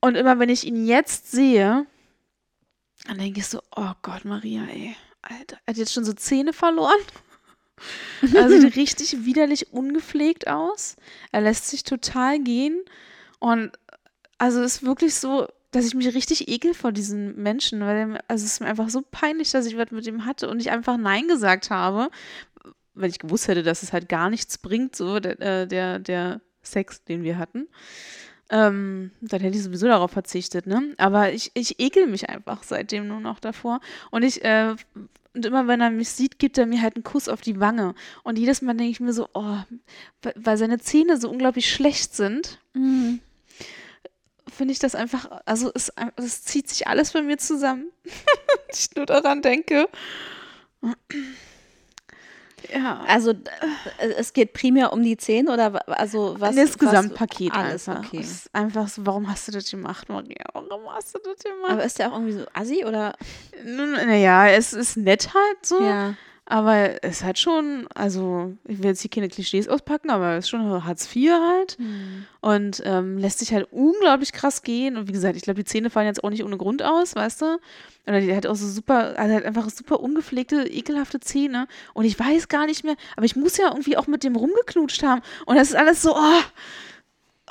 Und immer wenn ich ihn jetzt sehe, dann denke ich so, oh Gott, Maria, ey, Alter, er hat jetzt schon so Zähne verloren. Er sieht richtig widerlich ungepflegt aus. Er lässt sich total gehen. Und also es ist wirklich so, dass ich mich richtig ekel vor diesen Menschen, weil also es ist mir einfach so peinlich, dass ich was mit ihm hatte und ich einfach Nein gesagt habe, weil ich gewusst hätte, dass es halt gar nichts bringt, so der, äh, der, der Sex, den wir hatten. Ähm, dann hätte ich sowieso darauf verzichtet, ne? Aber ich, ich ekel mich einfach seitdem nur noch davor. Und ich, äh, und immer wenn er mich sieht, gibt er mir halt einen Kuss auf die Wange. Und jedes Mal denke ich mir so, oh, weil- seine Zähne so unglaublich schlecht sind, finde ich das einfach, also es, es zieht sich alles bei mir zusammen. Wenn ich nur daran denke. Ja. Also äh, es geht primär um die Zähne oder also was? das Gesamtpaket alles, einfach. okay. Einfach so, warum hast du das gemacht, Maria? Warum hast du das gemacht? Aber ist der auch irgendwie so assi oder? Naja, es ist nett halt so. Ja. Aber es hat schon, also ich will jetzt hier keine Klischees auspacken, aber es ist schon Hartz IV halt. Und ähm, lässt sich halt unglaublich krass gehen. Und wie gesagt, ich glaube, die Zähne fallen jetzt auch nicht ohne Grund aus, weißt du? Oder die hat auch so super, also hat einfach super ungepflegte, ekelhafte Zähne. Und ich weiß gar nicht mehr, aber ich muss ja irgendwie auch mit dem rumgeknutscht haben. Und das ist alles so, oh,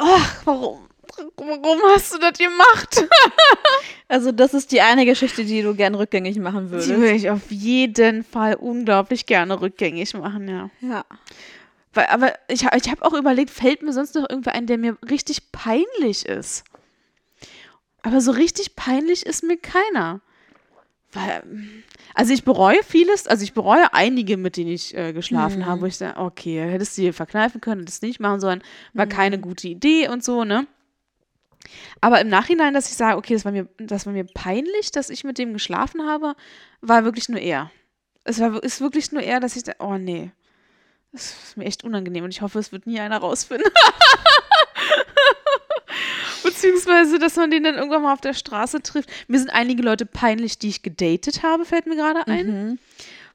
oh warum? Warum hast du das gemacht? Also das ist die eine Geschichte, die du gern rückgängig machen Die würdest. würde ich auf jeden Fall unglaublich gerne rückgängig machen, ja. Ja. Weil, aber ich, ich habe auch überlegt, fällt mir sonst noch irgendwer ein, der mir richtig peinlich ist? Aber so richtig peinlich ist mir keiner. Weil, also ich bereue vieles, also ich bereue einige, mit denen ich äh, geschlafen habe, wo ich sage, okay, hättest du dir verkneifen können, hättest nicht machen sollen, war keine gute Idee und so, ne? Aber im Nachhinein, dass ich sage, okay, das war mir, das war mir peinlich, dass ich mit dem geschlafen habe, war wirklich nur er. Es war, ist wirklich nur er, dass ich da, oh nee. Das ist mir echt unangenehm und ich hoffe, es wird nie einer rausfinden. Beziehungsweise, dass man den dann irgendwann mal auf der Straße trifft. Mir sind einige Leute peinlich, die ich gedatet habe, fällt mir gerade ein.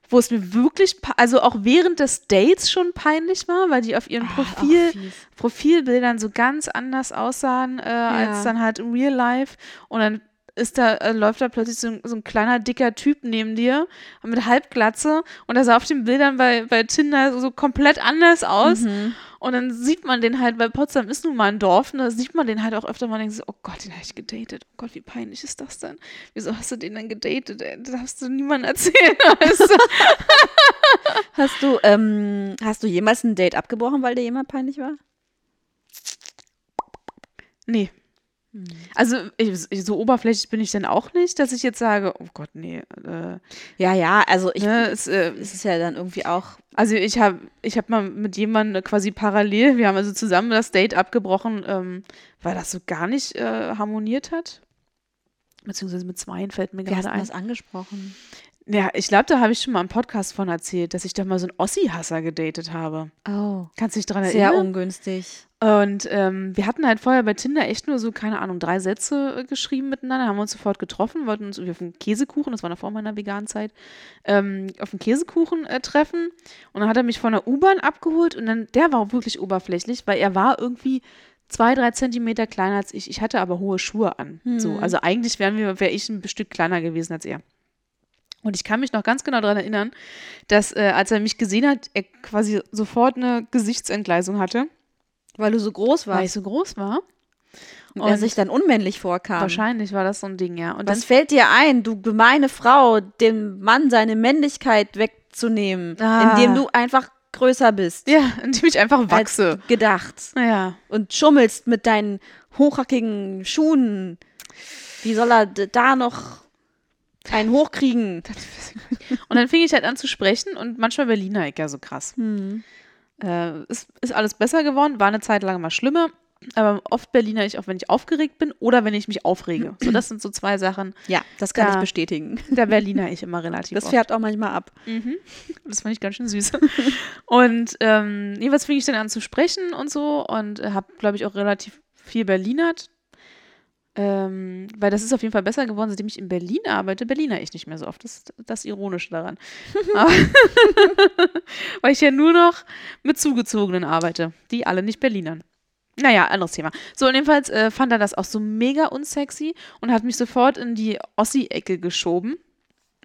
Wo es mir wirklich, also auch während des Dates schon peinlich war, weil die auf ihren Profil, Profilbildern so ganz anders aussahen, äh, als dann halt im Real Life. Und dann ist da, äh, läuft da plötzlich so, ein- so ein kleiner, dicker Typ neben dir mit Halbglatze und der sah auf den Bildern bei, bei Tinder so komplett anders aus. Und dann sieht man den halt, weil Potsdam ist nun mal ein Dorf, und da sieht man den halt auch öfter mal und denkt so, oh Gott, den habe ich gedatet. Oh Gott, wie peinlich ist das denn? Wieso hast du den denn gedatet? ey? Das darfst du niemandem erzählen. Weißt du? Hast du, ähm, hast du jemals ein Date abgebrochen, weil dir jemand peinlich war? Nee. Also ich, so oberflächlich bin ich dann auch nicht, dass ich jetzt sage, oh Gott, nee. Äh, Ja, ja, also ich, ne, es, äh, es ist ja dann irgendwie auch, Also ich habe ich hab mal mit jemandem quasi parallel, wir haben also zusammen das Date abgebrochen, ähm, weil das so gar nicht äh, harmoniert hat. Beziehungsweise mit zweien fällt mir hast gerade du ein. das angesprochen? Ja, ich glaube, da habe ich schon mal im Podcast von erzählt, dass ich da mal so einen Ossi-Hasser gedatet habe. Oh, Kannst du dich daran sehr erinnern? ungünstig. Und ähm, wir hatten halt vorher bei Tinder echt nur so, keine Ahnung, drei Sätze äh, geschrieben miteinander, haben uns sofort getroffen, wollten uns irgendwie auf einen Käsekuchen, das war noch vor meiner veganen Zeit, ähm, auf einen Käsekuchen äh, treffen. Und dann hat er mich von der U-Bahn abgeholt und dann, der war auch wirklich oberflächlich, weil er war irgendwie zwei, drei Zentimeter kleiner als ich. Ich hatte aber hohe Schuhe an. So, also eigentlich wären wir, wäre ich ein Stück kleiner gewesen als er. Und ich kann mich noch ganz genau daran erinnern, dass äh, als er mich gesehen hat, er quasi sofort eine Gesichtsentgleisung hatte, Weil du so groß weil ich warst so groß war. und er und- sich dann unmännlich vorkam. Wahrscheinlich war das so ein Ding, ja. Und Was dann, fällt dir ein, du gemeine Frau, dem Mann seine Männlichkeit wegzunehmen, Ah. indem du einfach größer bist ja, indem ich einfach als wachse. gedacht Naja. und schummelst mit deinen hochhackigen Schuhen. Wie soll er da noch einen hochkriegen? Und dann fing ich halt an zu sprechen und manchmal Berliner ich ja so krass. Hm. Äh, ist, ist alles besser geworden, war eine Zeit lang mal schlimmer. Aber oft Berliner ich auch, wenn ich aufgeregt bin oder wenn ich mich aufrege. So, das sind so zwei Sachen. Ja, das kann Da- ich bestätigen. Da Berliner ich immer relativ Das oft. fährt auch manchmal ab. Das fand ich ganz schön süß. und ähm, jeweils fing ich dann an zu sprechen und so und habe, glaube ich, auch relativ viel Berlinert. Ähm, weil das ist auf jeden Fall besser geworden, seitdem ich in Berlin arbeite. Berliner ich nicht mehr so oft. Das ist das Ironische daran. Weil ich ja nur noch mit Zugezogenen arbeite, die alle nicht Berlinern. Naja, anderes Thema. So, und jedenfalls äh, fand er das auch so mega unsexy und hat mich sofort in die Ossi-Ecke geschoben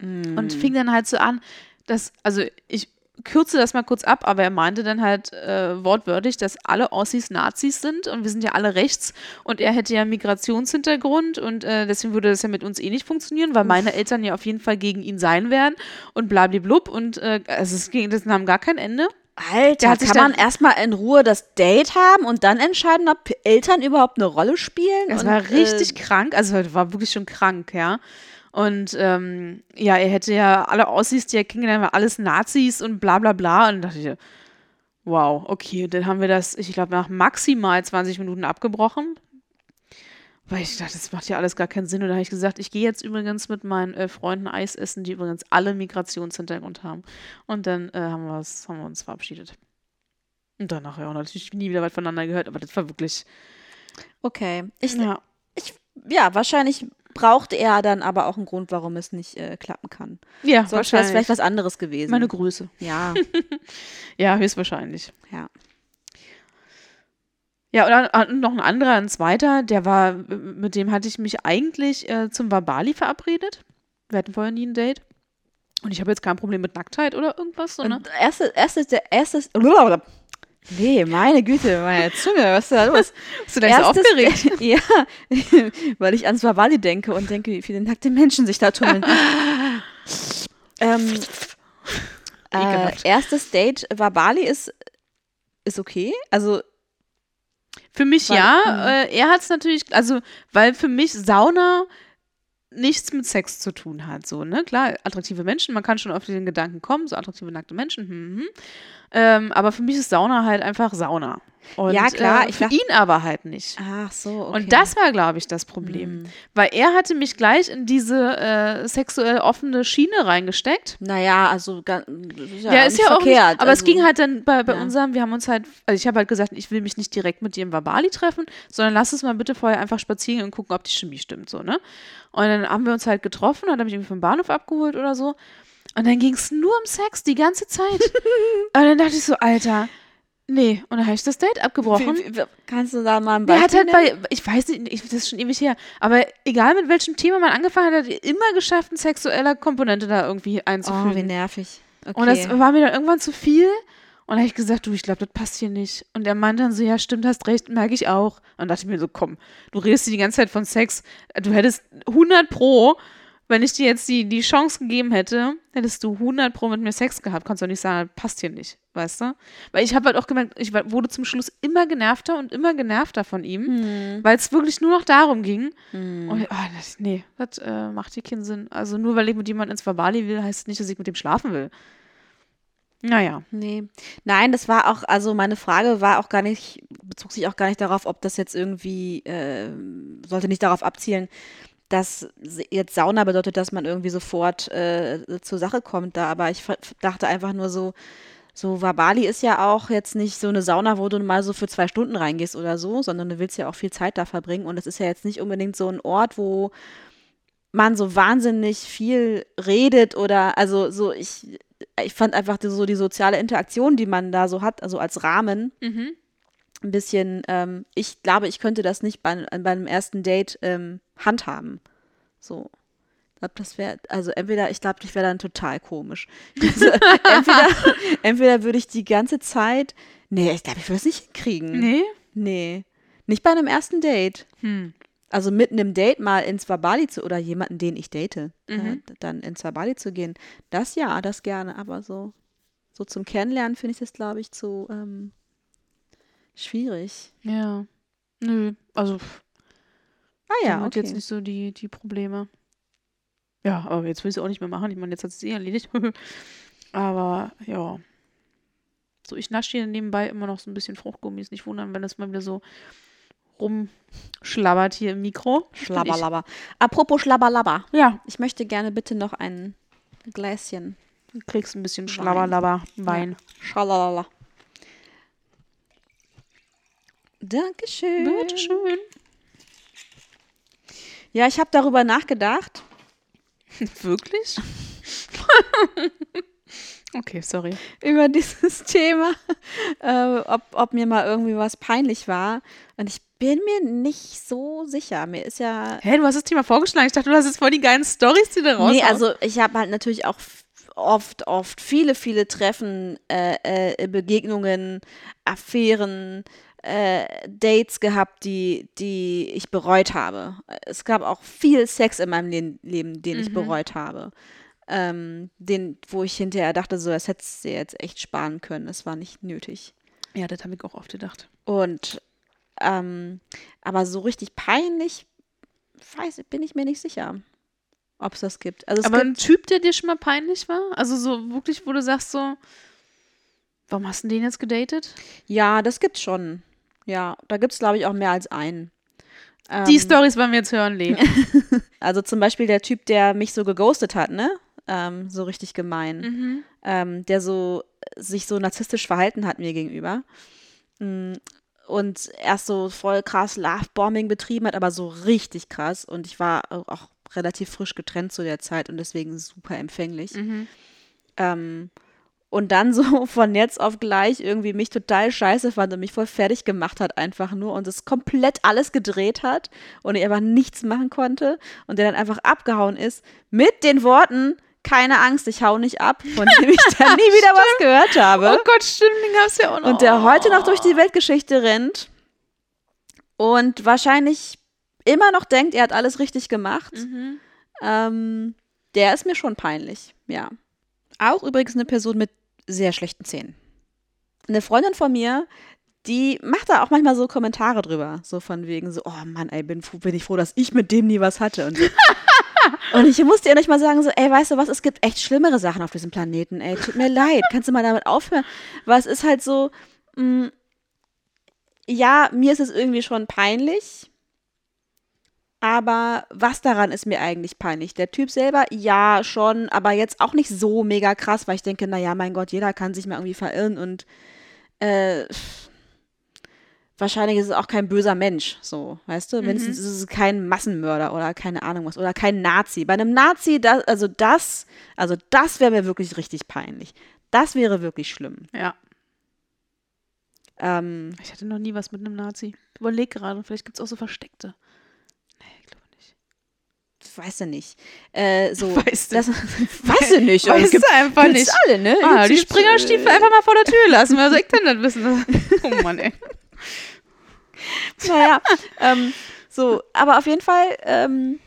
und fing dann halt so an, dass, also ich kürze das mal kurz ab, aber er meinte dann halt äh, wortwörtlich, dass alle Ossis Nazis sind und wir sind ja alle rechts und er hätte ja Migrationshintergrund und äh, deswegen würde das ja mit uns eh nicht funktionieren, weil meine Eltern ja auf jeden Fall gegen ihn sein werden und blablablub und äh, also es ging, das nahm gar kein Ende. Alter, hat sich kann dann- man erstmal in Ruhe das Date haben und dann entscheiden, ob Eltern überhaupt eine Rolle spielen? Es und, war richtig Äh, krank, also war wirklich schon krank, ja. Und ähm, ja, er hätte ja alle Ossis, die er kennengelernt hat, alles Nazis und bla bla bla. Und dachte ich, wow, okay, dann haben wir das, ich glaube, nach maximal 20 Minuten abgebrochen. Weil ich dachte, das macht ja alles gar keinen Sinn. Und da habe ich gesagt, ich gehe jetzt übrigens mit meinen äh, Freunden Eis essen, die übrigens alle Migrationshintergrund haben. Und dann äh, haben, haben wir uns verabschiedet. Und danach ja auch natürlich nie wieder was voneinander gehört, aber das war wirklich. okay. Ich, Ja. ja, wahrscheinlich brauchte er dann aber auch einen Grund, warum es nicht äh, klappen kann. Ja, Sonst wäre es wahrscheinlich. vielleicht was anderes gewesen. Meine Größe. ja, Ja, höchstwahrscheinlich. ja. Ja, und dann, und noch ein anderer, ein zweiter, der war, mit dem hatte ich mich eigentlich äh, zum Wabali verabredet. Wir hatten vorher nie ein Date. Und ich habe jetzt kein Problem mit Nacktheit oder irgendwas, so, ne? Erstes, erstes, der erstes. Nee, meine Güte, meine Zunge, was ist da los? Bist du gleich so aufgeregt? ja, weil ich ans Wabali denke und denke, wie viele nackte Menschen sich da tummeln. ähm, äh, erstes Date Wabali ist, ist okay. Also, Für mich Weil- ja. Mhm. Äh, er hat es natürlich, also, weil für mich Sauna nichts mit Sex zu tun hat. So, ne? Klar, attraktive Menschen, man kann schon auf den Gedanken kommen, so attraktive nackte Menschen. Hm, hm. Ähm, aber für mich ist Sauna halt einfach Sauna. Und, Ja, klar, Äh, ich für ihn aber halt nicht. ach so, okay. Und das war, glaube ich, das Problem. Hm. Weil er hatte mich gleich in diese äh, sexuell offene Schiene reingesteckt. Naja, also ga- das ist ja, Ja, auch ist ja auch verkehrt. nicht, aber es also, ging halt dann bei, bei ja. unserem, wir haben uns halt, also ich habe halt gesagt, ich will mich nicht direkt mit dir im Wabali treffen, sondern lass uns mal bitte vorher einfach spazieren und gucken, ob die Chemie stimmt, so, ne? Und dann haben wir uns halt getroffen, hat er mich irgendwie vom Bahnhof abgeholt oder so. Und dann ging es nur um Sex die ganze Zeit. und dann dachte ich so, Alter, nee. Und dann habe ich das Date abgebrochen. Wie, wie, kannst du da mal ein Der hat Beispiel halt bei, ich weiß nicht, ich, das ist schon ewig her, aber egal mit welchem Thema man angefangen hat, hat er immer geschafft, eine sexuelle Komponente da irgendwie Oh, einzufügen. wie nervig. Okay. Und das war mir dann irgendwann zu viel. Und da habe ich gesagt, du, ich glaube, das passt hier nicht. Und er meinte dann so, ja, stimmt, hast recht, merke ich auch. Und dachte ich mir so, komm, du redest hier die ganze Zeit von Sex. Du hättest 100 pro, wenn ich dir jetzt die, die Chance gegeben hätte, hättest du 100 pro mit mir Sex gehabt. Kannst du nicht sagen, das passt hier nicht, weißt du? Weil ich habe halt auch gemerkt, ich wurde zum Schluss immer genervter und immer genervter von ihm, Hm. weil es wirklich nur noch darum ging. Hm. Und, ah, das, nee, das äh, macht hier keinen Sinn. Also nur weil ich mit jemandem ins Verbali will, heißt nicht, dass ich mit dem schlafen will. Naja. Nee. Nein, das war auch, also meine Frage war auch gar nicht, bezog sich auch gar nicht darauf, ob das jetzt irgendwie, äh, sollte nicht darauf abzielen, dass jetzt Sauna bedeutet, dass man irgendwie sofort äh, zur Sache kommt da. Aber ich dachte einfach nur so, so Wabali ist ja auch jetzt nicht so eine Sauna, wo du mal so für zwei Stunden reingehst oder so, sondern du willst ja auch viel Zeit da verbringen. Und es ist ja jetzt nicht unbedingt so ein Ort, wo man so wahnsinnig viel redet oder also so ich ich fand einfach so die soziale Interaktion, die man da so hat, also als Rahmen, Mhm. Ein bisschen, ähm, ich glaube, ich könnte das nicht bei, bei einem ersten Date ähm, handhaben. So. Ich glaube, das wäre, also entweder, ich glaube, ich wäre dann total komisch. Also, entweder, entweder würde ich die ganze Zeit, nee, ich glaube, ich würde es nicht hinkriegen. Nee? Nee. Nicht bei einem ersten Date. Hm. Also mitten im Date mal ins Wabali zu oder jemanden, den ich date, Mhm. äh, dann ins Wabali zu gehen. Das ja, das gerne, aber so, so zum Kennenlernen finde ich das, glaube ich, zu ähm, schwierig. Ja. Nö. Also, pff, Ah ja, ja, okay. jetzt nicht so die, die Probleme. Ja, aber jetzt will ich es auch nicht mehr machen. Ich meine, jetzt hat es eh erledigt. aber ja. So, ich nasche hier nebenbei immer noch so ein bisschen Fruchtgummis. Nicht wundern, wenn das mal wieder so rumschlabbert hier im Mikro. Schlabberlabber. Apropos Schlabberlabber. Ja, Ich möchte gerne bitte noch ein Gläschen du kriegst ein bisschen Wein. Schlabberlabber Wein. Schalalala. Dankeschön. Bitteschön. Ja, ich habe darüber nachgedacht. Wirklich? okay, sorry. über dieses Thema, äh, ob, ob mir mal irgendwie was peinlich war. Und ich bin mir nicht so sicher. Mir ist ja. Hä, du hast das Thema vorgeschlagen. Ich dachte, du hast jetzt voll die geilen Stories, die da raus. Nee, also ich habe halt natürlich auch oft, oft viele, viele Treffen, äh, äh, Begegnungen, Affären, äh, Dates gehabt, die, die ich bereut habe. Es gab auch viel Sex in meinem Le Leben, den ich Mhm. bereut habe. Ähm, den, wo ich hinterher dachte, so, das hättest du dir jetzt echt sparen können. Das war nicht nötig. Ja, das habe ich auch oft gedacht. Und ähm, aber so richtig peinlich, weiß, bin ich mir nicht sicher, ob es das gibt. Also Aber gibt, ein Typ, der dir schon mal peinlich war? Also so wirklich, wo du sagst so, warum hast du den jetzt gedatet? ja, das gibt's schon. Ja, da gibt's glaube ich auch mehr als einen. Die Ähm, Stories wollen wir jetzt hören, Lee. Also zum Beispiel der Typ, der mich so geghostet hat, ne? Ähm, so richtig gemein. mhm. ähm, der so sich so narzisstisch verhalten hat mir gegenüber. Mm, Und erst so voll krass Lovebombing betrieben hat, aber so richtig krass. Und ich war au- auch relativ frisch getrennt zu der Zeit und deswegen super empfänglich. Mhm. Und dann so von jetzt auf gleich irgendwie mich total scheiße fand und mich voll fertig gemacht hat einfach nur und es komplett alles gedreht hat und ich einfach nichts machen konnte und der dann einfach abgehauen ist mit den Worten, keine Angst, ich hau nicht ab, von dem ich dann nie wieder was gehört habe. Oh Gott, stimmt, den gab's ja auch noch. Und der heute noch durch die Weltgeschichte rennt und wahrscheinlich immer noch denkt, er hat alles richtig gemacht. Mhm. Ähm, der ist mir schon peinlich, ja. Auch übrigens eine Person mit sehr schlechten Zähnen. Eine Freundin von mir, die macht da auch manchmal so Kommentare drüber. So von wegen so, oh Mann, ey, bin, bin ich froh, dass ich mit dem nie was hatte. Und, so. und ich musste ihr nicht mal sagen, so, ey, weißt du was, es gibt echt schlimmere Sachen auf diesem Planeten, ey, tut mir leid, kannst du mal damit aufhören? Weil es ist halt so, mh, ja, mir ist es irgendwie schon peinlich, aber was daran ist mir eigentlich peinlich? Der Typ selber, ja, schon, aber jetzt auch nicht so mega krass, weil ich denke, naja, mein Gott, jeder kann sich mal irgendwie verirren und äh, wahrscheinlich ist es auch kein böser Mensch, so, weißt du? Mindestens ist es kein Massenmörder oder keine Ahnung was oder kein Nazi. Bei einem Nazi, das, also das, also das wäre mir wirklich richtig peinlich. Das wäre wirklich schlimm. Ja, Ähm, ich hatte noch nie was mit einem Nazi. Ich überleg gerade, vielleicht gibt's auch so Versteckte. Nee, ich glaube nicht. Weiß du nicht. Äh, so, Weißt du. das, weiß du nicht. Weißt du einfach gibt's nicht. alle, ne? Ah, die Springerstiefel äh, einfach mal vor der Tür lassen. Wer soll ich denn das wissen? Oh Mann, ey. Naja, ähm, so, aber auf jeden Fall, ähm,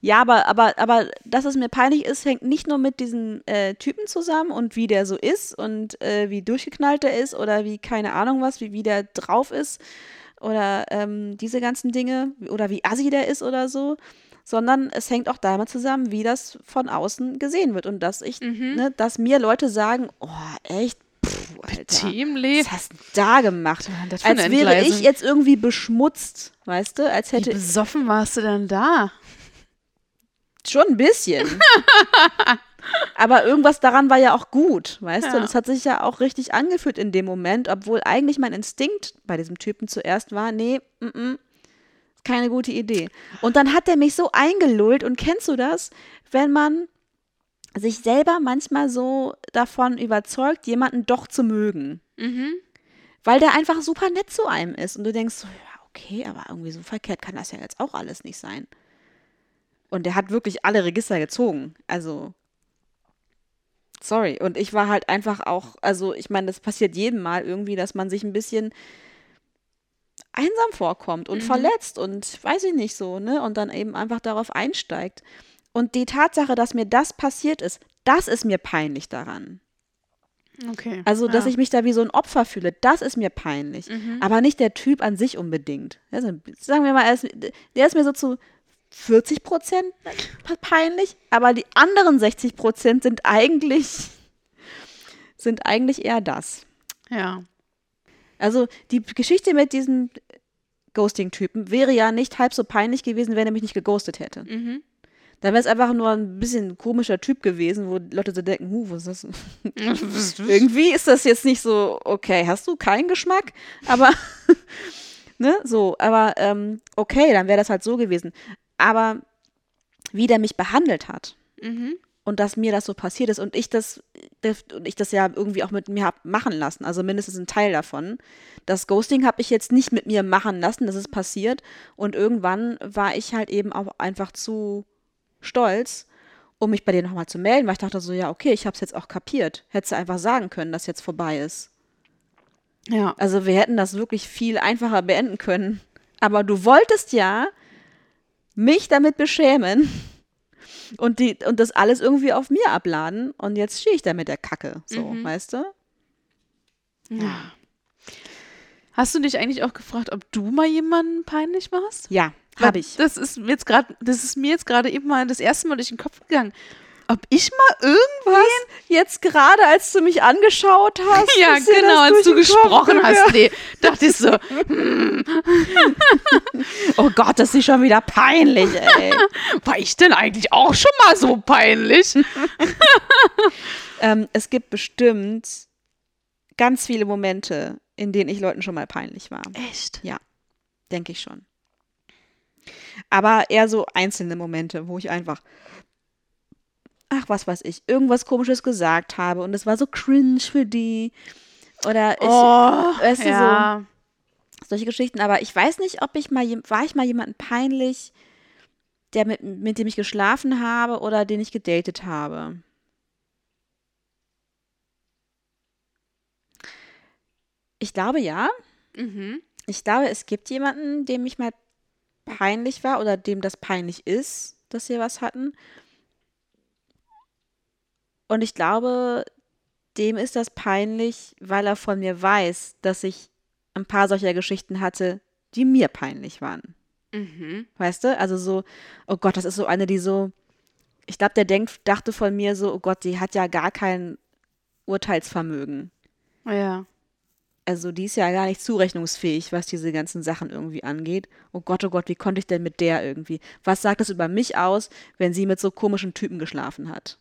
ja, aber, aber, aber dass es mir peinlich ist, hängt nicht nur mit diesem äh, Typen zusammen und wie der so ist und äh, wie durchgeknallt er ist oder wie keine Ahnung was, wie, wie der drauf ist oder ähm, diese ganzen Dinge oder wie assi der ist oder so, sondern es hängt auch damit zusammen, wie das von außen gesehen wird und dass ich, Mhm. ne, dass mir Leute sagen, oh, echt, Pff, Alter. Was hast du da gemacht? Als wäre ich jetzt irgendwie beschmutzt, weißt du? Als Wie hätte besoffen warst du denn da? schon ein bisschen. Aber irgendwas daran war ja auch gut, weißt du? Ja. Und es hat sich ja auch richtig angefühlt in dem Moment, obwohl eigentlich mein Instinkt bei diesem Typen zuerst war, nee, mm, mm, keine gute Idee. Und dann hat er mich so eingelullt und kennst du das, wenn man sich selber manchmal so davon überzeugt, jemanden doch zu mögen? Mhm. Weil der einfach super nett zu einem ist. Und du denkst so, ja, okay, aber irgendwie so verkehrt kann das ja jetzt auch alles nicht sein. Und der hat wirklich alle Register gezogen. Also, sorry. Und ich war halt einfach auch, also ich meine, das passiert jedem Mal irgendwie, dass man sich ein bisschen einsam vorkommt und verletzt und weiß ich nicht so, ne? Und dann eben einfach darauf einsteigt. Und die Tatsache, dass mir das passiert ist, das ist mir peinlich daran. Okay. Also, dass ja. ich mich da wie so ein Opfer fühle, das ist mir peinlich. Aber nicht der Typ an sich unbedingt. Also, sagen wir mal, er ist, der ist mir so zu 40 Prozent peinlich, aber die anderen 60 Prozent sind eigentlich, sind eigentlich eher das. Ja. Also, die Geschichte mit diesem Ghosting-Typen wäre ja nicht halb so peinlich gewesen, wenn er mich nicht geghostet hätte. Mhm. Dann wäre es einfach nur ein bisschen komischer Typ gewesen, wo Leute so denken, huh, was ist das? Irgendwie ist das jetzt nicht so, okay, hast du keinen Geschmack? Aber, ne, so, aber ähm, okay, dann wäre das halt so gewesen. Aber wie der mich behandelt hat Mhm. Und dass mir das so passiert ist und ich das, und ich das ja irgendwie auch mit mir hab machen lassen, also mindestens ein Teil davon. Das Ghosting habe ich jetzt nicht mit mir machen lassen, das ist passiert und irgendwann war ich halt eben auch einfach zu stolz um mich bei dir nochmal zu melden, weil ich dachte so, ja, okay, ich habe es jetzt auch kapiert. Hättest du einfach sagen können, dass jetzt vorbei ist. Ja. Also wir hätten das wirklich viel einfacher beenden können. Aber du wolltest ja mich damit beschämen und, die, und das alles irgendwie auf mir abladen. Und jetzt stehe ich da mit der Kacke. So, Mhm. weißt du? ja. Hast du dich eigentlich auch gefragt, ob du mal jemanden peinlich warst? Ja, habe ich. Das ist mir jetzt gerade, das ist mir jetzt gerade eben mal das erste Mal durch den Kopf gegangen. Ob ich mal irgendwas Jetzt gerade, als du mich angeschaut hast. Ja, genau, als du gesprochen hast, nee, dachte ich so, Oh Gott, das ist schon wieder peinlich, ey. war ich denn eigentlich auch schon mal so peinlich? ähm, es gibt bestimmt ganz viele Momente, in denen ich Leuten schon mal peinlich war. Echt? Denke ich schon. Aber eher so einzelne Momente, wo ich einfach, ach, was weiß ich, irgendwas Komisches gesagt habe und es war so cringe für die. Oder ich, oh, weißt du, so- ja. solche Geschichten. Aber ich weiß nicht, ob ich mal, war ich mal jemanden peinlich, der mit, mit dem ich geschlafen habe oder den ich gedatet habe. Ich glaube ja. Mhm. Ich glaube, es gibt jemanden, dem ich mal peinlich war oder dem das peinlich ist, dass wir was hatten. Und ich glaube, dem ist das peinlich, weil er von mir weiß, dass ich ein paar solcher Geschichten hatte, die mir peinlich waren. Mhm. Weißt du? Also so, oh Gott, das ist so eine, die so, ich glaube, der denkt, dachte von mir so, oh Gott, die hat ja gar kein Urteilsvermögen. Ja. Also die ist ja gar nicht zurechnungsfähig, was diese ganzen Sachen irgendwie angeht. Oh Gott, oh Gott, wie konnte ich denn mit der irgendwie? Was sagt das über mich aus, wenn sie mit so komischen Typen geschlafen hat?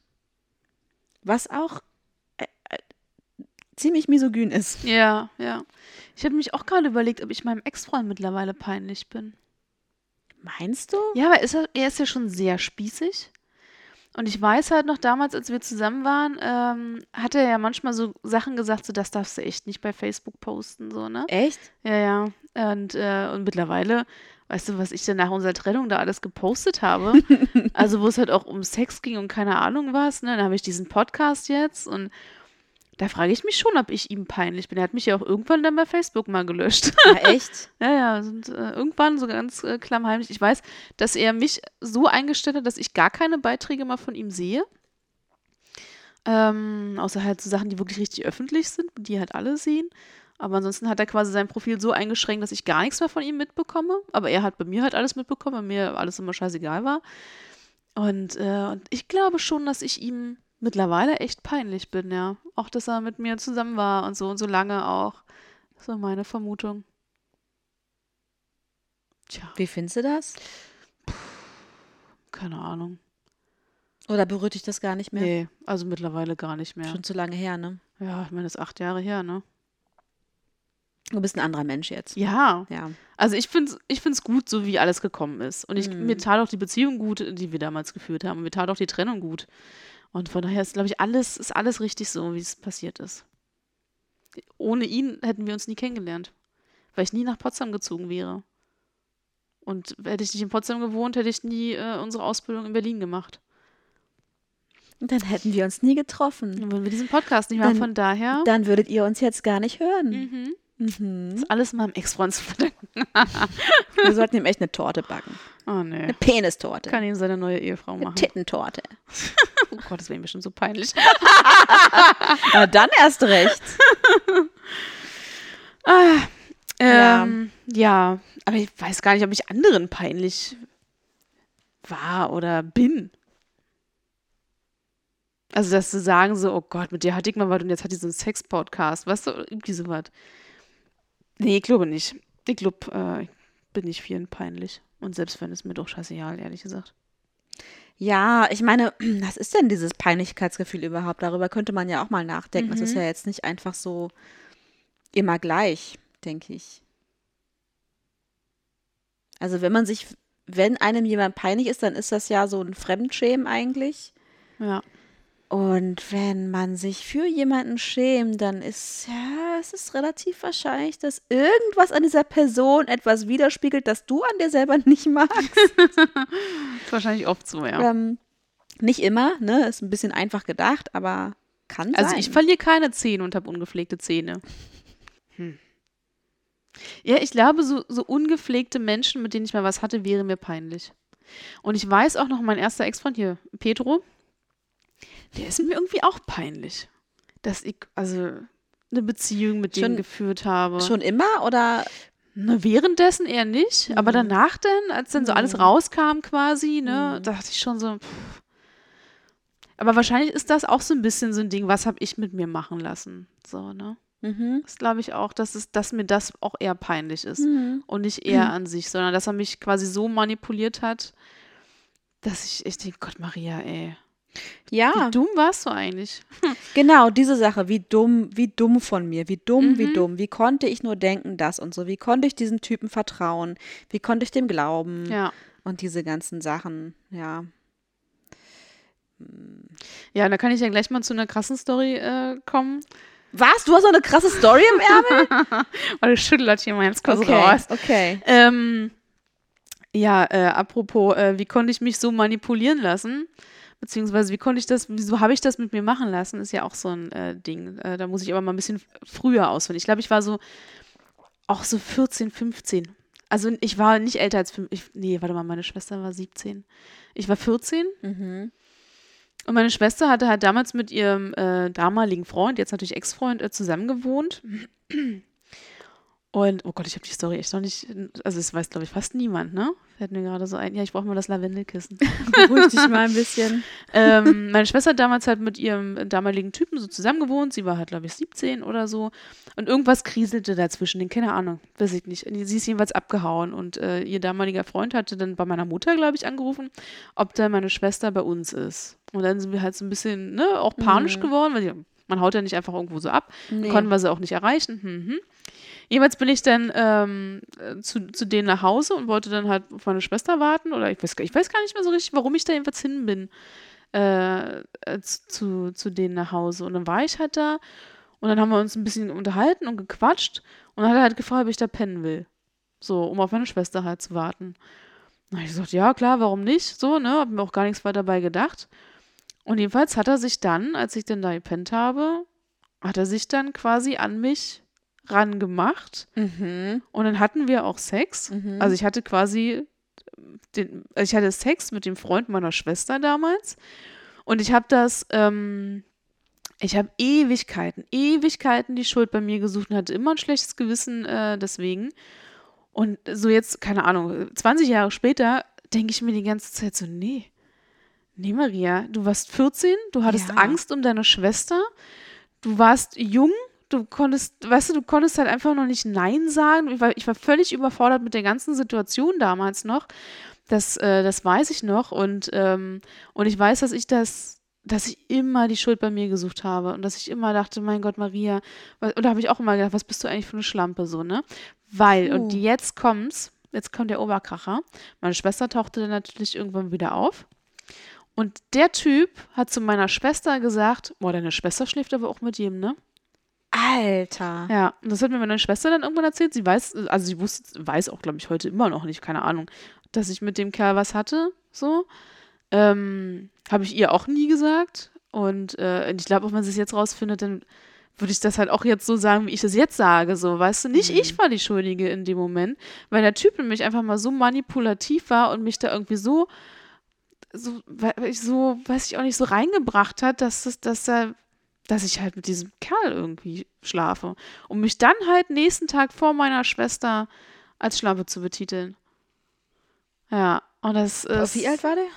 Was auch äh, äh, ziemlich misogyn ist. Ja, ja. Ich habe mich auch gerade überlegt, ob ich meinem Ex-Freund mittlerweile peinlich bin. Meinst du? Ja, aber ist er, er ist ja schon sehr spießig. Und ich weiß halt noch damals, als wir zusammen waren, ähm, hat er ja manchmal so Sachen gesagt, so das darfst du echt nicht bei Facebook posten, so, ne? Echt? Ja, ja. Und, äh, und mittlerweile, weißt du, was ich denn nach unserer Trennung da alles gepostet habe? also, wo es halt auch um Sex ging und keine Ahnung was, ne? Dann habe ich diesen Podcast jetzt und da frage ich mich schon, ob ich ihm peinlich bin. Er hat mich ja auch irgendwann dann bei Facebook mal gelöscht. Ja, echt? Ja, ja, sind äh, irgendwann so ganz äh, klammheimlich. Ich weiß, dass er mich so eingestellt hat, dass ich gar keine Beiträge mal von ihm sehe. Ähm, außer halt so Sachen, die wirklich richtig öffentlich sind, die halt alle sehen. Aber ansonsten hat er quasi sein Profil so eingeschränkt, dass ich gar nichts mehr von ihm mitbekomme. Aber er hat bei mir halt alles mitbekommen, weil mir alles immer scheißegal war. Und, äh, und ich glaube schon, dass ich ihm mittlerweile echt peinlich bin, ja. Auch, dass er mit mir zusammen war und so und so lange auch. Das war meine Vermutung. Tja, Wie findest du das? keine Ahnung. Oder berührt dich das gar nicht mehr? Nee, also mittlerweile gar nicht mehr. Schon zu lange her, ne? Ja, ich meine, das ist acht Jahre her, ne? Du bist ein anderer Mensch jetzt. Ja, Ja. also ich finde es ich find's gut, so wie alles gekommen ist. Und ich, Mhm. mir tat auch die Beziehung gut, die wir damals geführt haben. Und mir tat auch die Trennung gut. Und von daher ist, glaube ich, alles, ist alles richtig so, wie es passiert ist. Ohne ihn hätten wir uns nie kennengelernt. Weil ich nie nach Potsdam gezogen wäre. Und hätte ich nicht in Potsdam gewohnt, hätte ich nie äh, unsere Ausbildung in Berlin gemacht. Und dann hätten wir uns nie getroffen. Dann würden wir diesen Podcast nicht machen. Von daher Dann würdet ihr uns jetzt gar nicht hören. mhm, Mhm. ist alles meinem Ex-Freund zu verdanken. Wir sollten ihm echt eine Torte backen. Oh nee. Eine Penistorte. Kann ihm seine neue Ehefrau Eine machen. Tittentorte. Oh Gott, das wäre ihm bestimmt so peinlich. Na, dann erst recht. Ah, ähm, ja. aber ich weiß gar nicht, ob ich anderen peinlich war oder bin. Also, dass sie sagen so, oh Gott, mit dir hatte ich mal was und jetzt hat die so einen Sex-Podcast, weißt du, irgendwie sowas. Nee, ich glaube nicht. Ich glaube, äh, ich bin nicht vielen peinlich. Und selbst wenn es mir doch scheißegal, ehrlich gesagt. Ja, ich meine, was ist denn dieses Peinlichkeitsgefühl überhaupt? Darüber könnte man ja auch mal nachdenken. Es ist Mhm. ja jetzt nicht einfach so immer gleich, denke ich. Also wenn man sich, wenn einem jemand peinlich ist, dann ist das ja so ein Fremdschämen eigentlich. Ja. Und wenn man sich für jemanden schämt, dann ist ja, es ist relativ wahrscheinlich, dass irgendwas an dieser Person etwas widerspiegelt, das du an dir selber nicht magst. Ist wahrscheinlich oft so, ja. Ähm, Nicht immer, ne? Ist ein bisschen einfach gedacht, aber kann Also sein. ich verliere keine Zähne und habe ungepflegte Zähne. Hm. Ja, ich glaube, so, so ungepflegte Menschen, mit denen ich mal was hatte, wäre mir peinlich. Und ich weiß auch noch, mein erster Ex-Freund hier, Petro, der ist mir irgendwie auch peinlich. Dass ich, also, eine Beziehung mit dem Schon- geführt habe. Schon immer oder Ne, währenddessen eher nicht, aber Mhm. danach dann, als dann so alles Mhm. rauskam quasi, ne, Mhm. dachte ich schon so, pff. Aber wahrscheinlich ist das auch so ein bisschen so ein Ding, was habe ich mit mir machen lassen? So, ne? Mhm. Das glaube ich auch, dass, es, dass mir das auch eher peinlich ist. Mhm. Und nicht er an sich, sondern dass er mich quasi so manipuliert hat, dass ich echt denke, Gott Maria, ey. Ja, Wie dumm warst du eigentlich? genau, diese Sache, wie dumm, wie dumm von mir, wie dumm, wie Mhm. dumm, wie konnte ich nur denken, das und so, wie konnte ich diesem Typen vertrauen, wie konnte ich dem glauben Ja. und diese ganzen Sachen, ja. Ja, da kann ich ja gleich mal zu einer krassen Story äh, kommen. Was? Du hast so eine krasse Story im Ärmel? Oder schüttelt hier mal ganz kurz okay, raus. okay. Ähm, ja, äh, apropos, äh, wie konnte ich mich so manipulieren lassen? Beziehungsweise, wie konnte ich das, wieso habe ich das mit mir machen lassen? Ist ja auch so ein äh, Ding. Äh, da muss ich aber mal ein bisschen früher ausfinden. Ich glaube, ich war so, auch so 14, 15. Also ich war nicht älter als fünf, ich, nee, warte mal, meine Schwester war 17. Ich war 14 Mhm. und meine Schwester hatte halt damals mit ihrem äh, damaligen Freund, jetzt natürlich Ex-Freund, äh, zusammengewohnt. Und, oh Gott, ich habe die Story echt noch nicht, also es weiß, glaube ich, fast niemand, ne? Fällt mir gerade so ein. Ja, ich brauche mal das Lavendelkissen. Beruhig dich mal ein bisschen. ähm, meine Schwester hat damals halt mit ihrem damaligen Typen so zusammengewohnt. Sie war halt, glaube ich, 17 oder so. Und irgendwas kriselte dazwischen, den keine Ahnung, weiß ich nicht. Sie ist jedenfalls abgehauen. Und äh, ihr damaliger Freund hatte dann bei meiner Mutter, glaube ich, angerufen, ob da meine Schwester bei uns ist. Und dann sind wir halt so ein bisschen, ne, auch panisch Mhm. geworden, weil die, man haut ja nicht einfach irgendwo so ab. Nee. Konnten wir sie auch nicht erreichen. Hm, hm. Jeweils bin ich dann ähm, äh, zu, zu denen nach Hause und wollte dann halt auf meine Schwester warten. Oder ich weiß, gar- ich weiß gar nicht mehr so richtig, warum ich da jedenfalls hin bin. Äh, äh, zu, zu denen nach Hause. Und dann war ich halt da und dann haben wir uns ein bisschen unterhalten und gequatscht. Und dann hat er halt gefragt, ob ich da pennen will. So, um auf meine Schwester halt zu warten. Dann habe ich gesagt, ja, klar, warum nicht? So, ne? Hab mir auch gar nichts weiter dabei gedacht. Und jedenfalls hat er sich dann, als ich dann da gepennt habe, hat er sich dann quasi an mich rangemacht. Mhm. Und dann hatten wir auch Sex. Mhm. Also ich hatte quasi den, also ich hatte Sex mit dem Freund meiner Schwester damals. Und ich habe das, ähm, ich habe Ewigkeiten, Ewigkeiten die Schuld bei mir gesucht und hatte immer ein schlechtes Gewissen äh, deswegen. Und so jetzt, keine Ahnung, 20 Jahre später denke ich mir die ganze Zeit so, nee, nee Maria, du warst 14, du hattest Ja. Angst um deine Schwester, du warst jung, du konntest, weißt du, du konntest halt einfach noch nicht Nein sagen. Ich war, ich war völlig überfordert mit der ganzen Situation damals noch. Das, äh, das weiß ich noch. Und, ähm, und ich weiß, dass ich das, dass ich immer die Schuld bei mir gesucht habe und dass ich immer dachte, mein Gott, Maria, wa- und da habe ich auch immer gedacht, was bist du eigentlich für eine Schlampe, so, ne? Weil, Puh. und jetzt kommt's, jetzt kommt der Oberkracher. Meine Schwester tauchte dann natürlich irgendwann wieder auf. Und der Typ hat zu meiner Schwester gesagt, boah, deine Schwester schläft aber auch mit jedem, ne? Alter. Ja, und das hat mir meine Schwester dann irgendwann erzählt. Sie weiß, also sie wusste, weiß auch, glaube ich, heute immer noch nicht, keine Ahnung, dass ich mit dem Kerl was hatte, so. Ähm, Habe ich ihr auch nie gesagt. Und äh, ich glaube, auch wenn sie es jetzt rausfindet, dann würde ich das halt auch jetzt so sagen, wie ich das jetzt sage, so, weißt du? Nicht ich war die Schuldige in dem Moment, weil der Typ nämlich einfach mal so manipulativ war und mich da irgendwie so, so, so, weiß ich auch nicht, so reingebracht hat, dass es, dass er dass ich halt mit diesem Kerl irgendwie schlafe. Um mich dann halt nächsten Tag vor meiner Schwester als Schlampe zu betiteln. Ja, und das ist. Wie alt war der?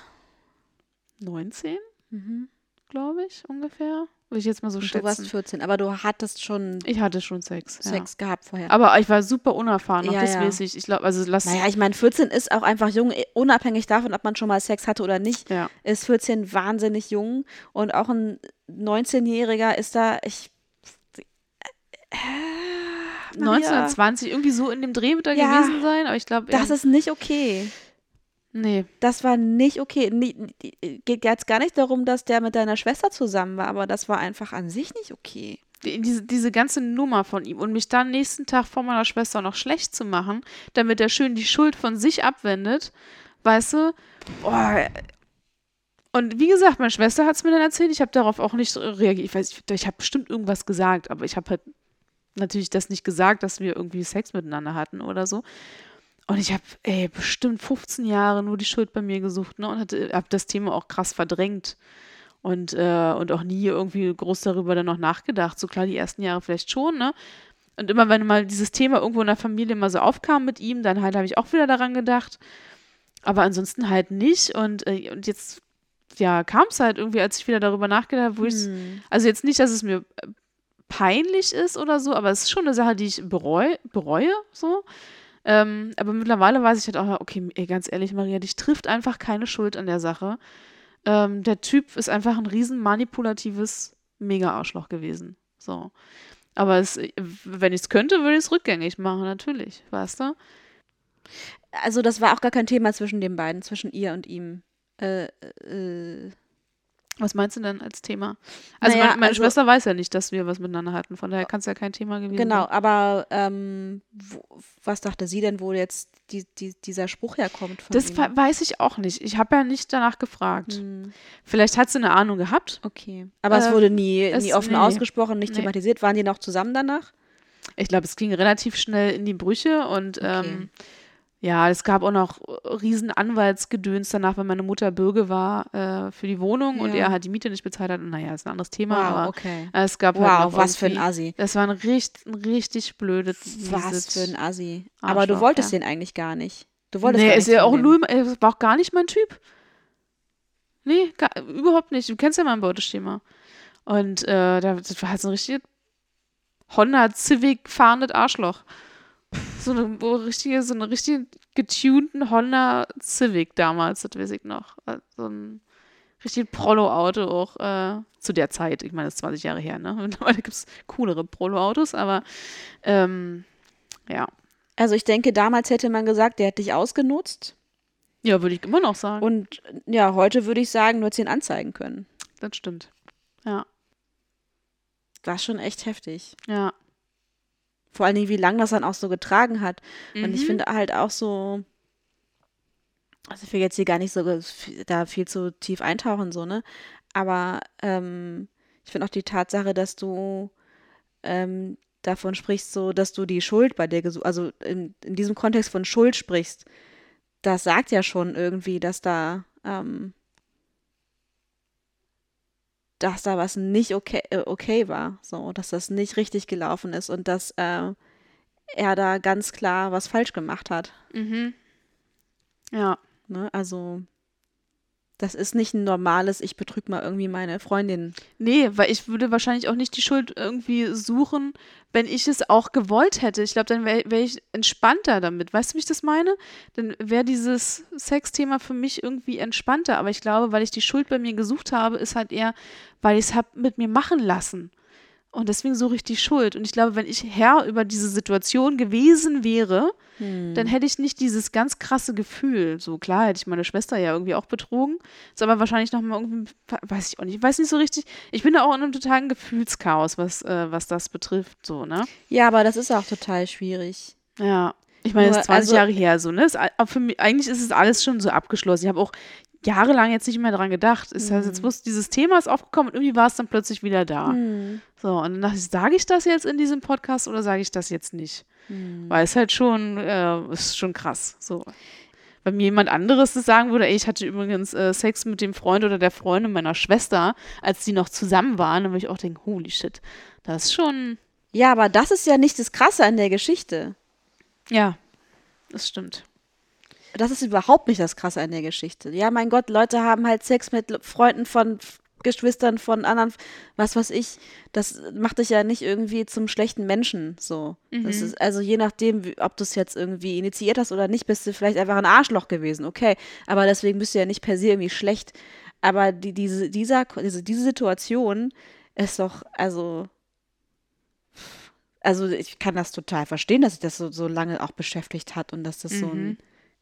19, Mhm. glaube ich, ungefähr. Würde ich jetzt mal so Und du warst schätzen. 14, aber du hattest schon Ich hatte schon Sex. Sex gehabt vorher. Ja. Aber ich war super unerfahren, noch Ja, das ja. weiß ich. Ich glaube, also lass. Naja, ich meine, 14 ist auch einfach jung, eh, unabhängig davon, ob man schon mal Sex hatte oder nicht, Ja. ist 14 wahnsinnig jung. Und auch ein 19-Jähriger ist da, ich. Äh, Maria, 1920, irgendwie so in dem Dreh wird er Ja, gewesen sein, aber ich glaube. Das ist nicht okay. Nee. Das war nicht okay. Nie- Geht jetzt gar nicht darum, dass der mit deiner Schwester zusammen war, aber das war einfach an sich nicht okay. die- diese, diese ganze Nummer von ihm und mich dann nächsten Tag vor meiner Schwester noch schlecht zu machen, damit er schön die Schuld von sich abwendet, weißt du, boah, Und wie gesagt, meine Schwester hat es mir dann erzählt. Ich habe darauf auch nicht reagiert. Ich weiß, ich, ich habe bestimmt irgendwas gesagt, aber ich habe halt natürlich das nicht gesagt, dass wir irgendwie Sex miteinander hatten oder so. Und ich habe, bestimmt 15 Jahre nur die Schuld bei mir gesucht, ne? Und habe das Thema auch krass verdrängt. Und, äh, und auch nie irgendwie groß darüber dann noch nachgedacht. So klar, die ersten Jahre vielleicht schon, ne? Und immer, wenn mal dieses Thema irgendwo in der Familie mal so aufkam mit ihm, dann halt habe ich auch wieder daran gedacht. Aber ansonsten halt nicht. Und, äh, und jetzt, ja, kam es halt irgendwie, als ich wieder darüber nachgedacht habe, wo ich Hm. also jetzt nicht, dass es mir äh, peinlich ist oder so, aber es ist schon eine Sache, die ich bereu, bereue, so. Ähm, aber mittlerweile weiß ich halt auch, okay, ey, ganz ehrlich, Maria, dich trifft einfach keine Schuld an der Sache. Ähm, der Typ ist einfach ein riesen manipulatives Mega-Arschloch gewesen. So. Aber es, wenn ich es könnte, würde ich es rückgängig machen, natürlich, weißt du? Also das war auch gar kein Thema zwischen den beiden, zwischen ihr und ihm. Äh, äh, Was meinst du denn als Thema? Also Naja, meine, meine also- Schwester weiß ja nicht, dass wir was miteinander hatten, von daher kann es ja kein Thema gewesen genau, sein. aber ähm, wo, was dachte sie denn, wo jetzt die, die, dieser Spruch herkommt von Das ihm? we- weiß ich auch nicht. Ich habe ja nicht danach gefragt. Hm, Vielleicht hat sie eine Ahnung gehabt. okay. Aber es Äh, wurde nie, es- nie offen nee. ausgesprochen, nicht Nee. thematisiert. Waren die noch zusammen danach? Ich glaube, es ging relativ schnell in die Brüche und Okay. ähm, ja, es gab auch noch riesen Anwaltsgedöns danach, wenn meine Mutter Bürger war äh, für die Wohnung und Ja. er halt die Miete nicht bezahlt hat. Und naja, ist ein anderes Thema, wow, aber okay. äh, es gab halt Wow, noch was für ein Assi. Das war ein richtig, ein richtig blöde Was für ein Assi. Aber Arschloch, du wolltest ja. den eigentlich gar nicht. Du wolltest Nee, gar ist ja auch null, er war auch gar nicht mein Typ. Nee, gar, überhaupt nicht. Du kennst ja mein Beuteschema. Und äh, da- das war halt so ein richtig Honda Civic fahrendes Arschloch. So eine richtige, so eine richtig getunten Honda Civic damals, das weiß ich noch. Äh, So ein richtig Prollo-Auto auch äh, zu der Zeit. Ich meine, das ist 20 Jahre her, ne? Mittlerweile gibt es coolere Prollo-Autos, aber ähm, ja. Also ich denke, damals hätte man gesagt, der hat dich ausgenutzt. Ja, würde ich immer noch sagen. Und ja, heute würde ich sagen, du hättest ihn anzeigen können. das stimmt. Ja, Das ist schon echt heftig. ja. Vor allen Dingen, wie lange das dann auch so getragen hat. Und ich Mhm. finde halt auch so, also ich will jetzt hier gar nicht so da viel zu tief eintauchen, so, ne? Aber ähm, ich finde auch die Tatsache, dass du ähm, davon sprichst, so, dass du die Schuld bei dir gesucht, also in, in diesem Kontext von Schuld sprichst, das sagt ja schon irgendwie, dass da, ähm, dass da was nicht okay, äh, okay war, so, dass das nicht richtig gelaufen ist und dass äh, er da ganz klar was falsch gemacht hat. Mhm. Ja. Ne? Also, das ist nicht ein normales, ich betrüge mal irgendwie meine Freundin. Nee, weil ich würde wahrscheinlich auch nicht die Schuld irgendwie suchen, wenn ich es auch gewollt hätte. Ich glaube, dann wäre wär ich entspannter damit. Weißt du, wie ich das meine? Dann wäre dieses Sexthema für mich irgendwie entspannter. Aber ich glaube, weil ich die Schuld bei mir gesucht habe, ist halt eher, weil ich es habe mit mir machen lassen. Und deswegen suche ich die Schuld. Und ich glaube, wenn ich Herr über diese Situation gewesen wäre, dann hätte ich nicht dieses ganz krasse Gefühl. So klar hätte ich meine Schwester ja irgendwie auch betrogen. Ist aber wahrscheinlich nochmal irgendwie, weiß ich auch nicht, ich weiß nicht so richtig. Ich bin da auch in einem totalen Gefühlschaos, was, äh, was das betrifft, so, ne? Ja, aber das ist auch total schwierig. Ja. Ich meine, es ist 20 also- Jahre her, so, ne? A- für mich, eigentlich ist es alles schon so abgeschlossen. Ich habe auch jahrelang jetzt nicht mehr dran gedacht. Es heißt, jetzt muss dieses Thema ist aufgekommen und irgendwie war es dann plötzlich wieder da. So, und dann dachte ich, sage ich das jetzt in diesem Podcast oder sage ich das jetzt nicht? Weil es halt schon, äh, ist schon krass. So. Wenn mir jemand anderes das sagen würde, ey, ich hatte übrigens äh, Sex mit dem Freund oder der Freundin meiner Schwester, als die noch zusammen waren, dann würde ich auch denken, holy shit, das ist schon, Ja, aber das ist ja nicht das Krasse an der Geschichte. ja, das stimmt. Das ist überhaupt nicht das Krasse an der Geschichte. Ja, mein Gott, Leute haben halt Sex mit Freunden von Geschwistern von anderen, was weiß ich. Das macht dich ja nicht irgendwie zum schlechten Menschen. So. Das ist also je nachdem, wie, ob du es jetzt irgendwie initiiert hast oder nicht, bist du vielleicht einfach ein Arschloch gewesen. Okay, aber deswegen bist du ja nicht per se irgendwie schlecht. Aber die, diese, dieser, diese, diese Situation ist doch, also also ich kann das total verstehen, dass sich das so, so lange auch beschäftigt hat und dass das so ein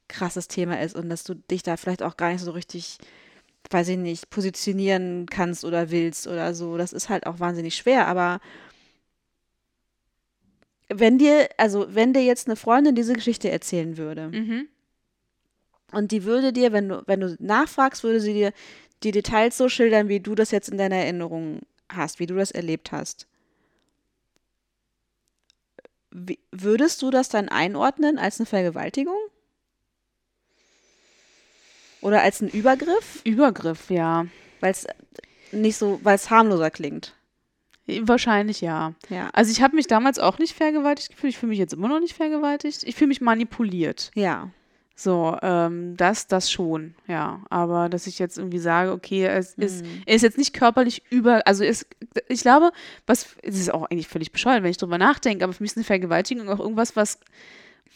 krasses Thema ist und dass du dich da vielleicht auch gar nicht so richtig, weiß ich nicht, positionieren kannst oder willst oder so. Das ist halt auch wahnsinnig schwer, aber wenn dir, also wenn dir jetzt eine Freundin diese Geschichte erzählen würde Mhm. und die würde dir, wenn du, wenn du nachfragst, würde sie dir die Details so schildern, wie du das jetzt in deiner Erinnerung hast, wie du das erlebt hast. Wie, würdest du das dann einordnen als eine Vergewaltigung? Oder als einen Übergriff? Übergriff, ja. Weil es nicht so, weil es harmloser klingt. Wahrscheinlich ja. Ja. Also ich habe mich damals auch nicht vergewaltigt gefühlt. Ich fühle mich jetzt immer noch nicht vergewaltigt. Ich fühle mich manipuliert. Ja. So, ähm, das, das schon, ja. Aber dass ich jetzt irgendwie sage, okay, es ist, Mhm. er ist jetzt nicht körperlich über, also ist, ich glaube, was, es ist auch eigentlich völlig bescheuert, wenn ich drüber nachdenke, aber für mich ist eine Vergewaltigung auch irgendwas, was,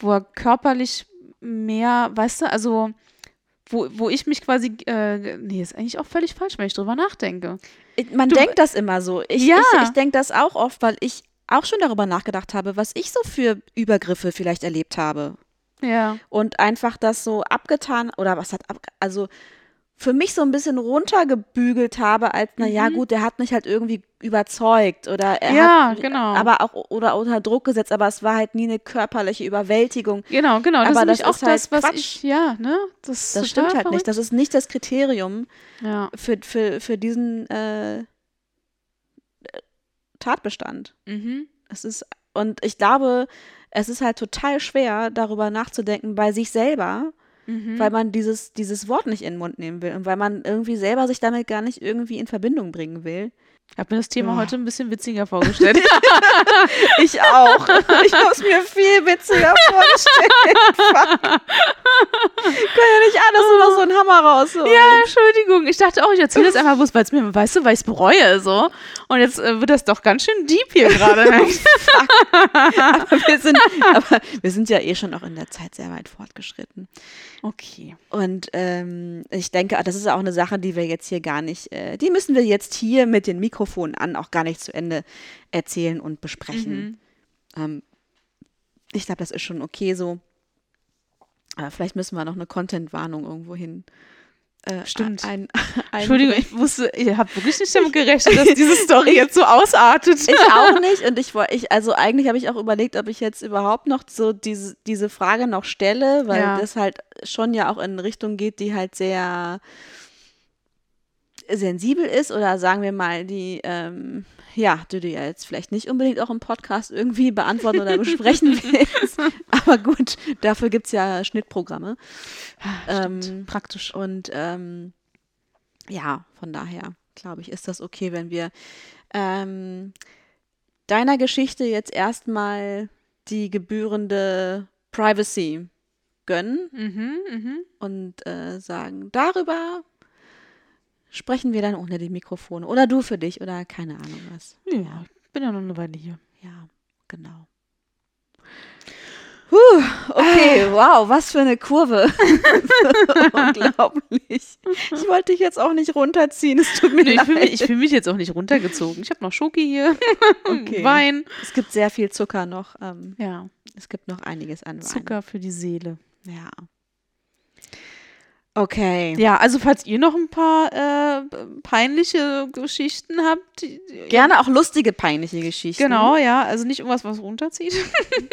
wo er körperlich mehr, weißt du, also, wo, wo ich mich quasi, äh, nee, ist eigentlich auch völlig falsch, wenn ich drüber nachdenke. Man Du- denkt das immer so. Ich, Ja. ich, ich denke das auch oft, weil ich auch schon darüber nachgedacht habe, was ich so für Übergriffe vielleicht erlebt habe. Ja. Und einfach das so abgetan, oder was hat ab, also für mich so ein bisschen runtergebügelt habe, als, na ja, gut, der hat mich halt irgendwie überzeugt oder er Mhm. Ja, hat genau. aber auch oder unter Druck gesetzt, aber es war halt nie eine körperliche Überwältigung. Genau, genau. Das Aber ist das auch ist halt das, was Quatsch. ich, ja, ne? Das, Das stimmt halt verrückt. nicht. Das ist nicht das Kriterium ja. für, für, für diesen äh, Tatbestand. Mhm. Es ist, und ich glaube, es ist halt total schwer, darüber nachzudenken bei sich selber, Mhm. weil man dieses, dieses Wort nicht in den Mund nehmen will und weil man irgendwie selber sich damit gar nicht irgendwie in Verbindung bringen will. Ich habe mir das Thema Ja. heute ein bisschen witziger vorgestellt. Ich auch. Ich habe es mir viel witziger vorgestellt. Können ja nicht alles nur noch so einen Hammer rausholen. ja, Entschuldigung. Ich dachte auch, ich erzähle das einfach bloß, weil es mir, weißt du, weil ich es bereue, so. Und jetzt äh, wird das doch ganz schön deep hier gerade. ne? aber, wir sind, aber wir sind ja eh schon auch in der Zeit sehr weit fortgeschritten. Okay. Und ähm, ich denke, das ist auch eine Sache, die wir jetzt hier gar nicht, äh, die müssen wir jetzt hier mit den Mikrofonen an auch gar nicht zu Ende erzählen und besprechen. Ähm, ich glaube, das ist schon okay so. Aber vielleicht müssen wir noch eine Content-Warnung irgendwo hin. Äh, Stimmt. Ein, ein, Entschuldigung, ich wusste, ich habe wirklich nicht damit gerechnet, dass diese Story jetzt so ausartet. Ich auch nicht. Und ich wollte, ich, also eigentlich habe ich auch überlegt, ob ich jetzt überhaupt noch so diese, diese Frage noch stelle, weil Ja. das halt schon ja auch in eine Richtung geht, die halt sehr sensibel ist oder sagen wir mal, die, ähm, ja, du dir jetzt vielleicht nicht unbedingt auch im Podcast irgendwie beantworten oder besprechen willst. Aber gut, dafür gibt es ja Schnittprogramme. Ähm, Praktisch. und ähm, ja, von daher glaube ich, ist das okay, wenn wir ähm, deiner Geschichte jetzt erstmal die gebührende Privacy gönnen Mhm, mhm. und äh, sagen, darüber sprechen wir dann ohne die Mikrofone. Oder du für dich oder keine Ahnung was. Ja, ich bin ja noch eine Weile hier. Ja, genau. Puh, okay, wow, was für eine Kurve. Unglaublich. Ich wollte dich jetzt auch nicht runterziehen, es tut mir Nee, ich leid. fühle mich, ich fühl mich jetzt auch nicht runtergezogen. Ich habe noch Schoki hier, Okay. Wein. Es gibt sehr viel Zucker noch. Ähm, Ja, es gibt noch einiges an Wein. Zucker für die Seele. Ja. Okay. Ja, also falls ihr noch ein paar äh, peinliche Geschichten habt, die, Gerne auch lustige, peinliche Geschichten. Genau, ja, also nicht irgendwas, was runterzieht.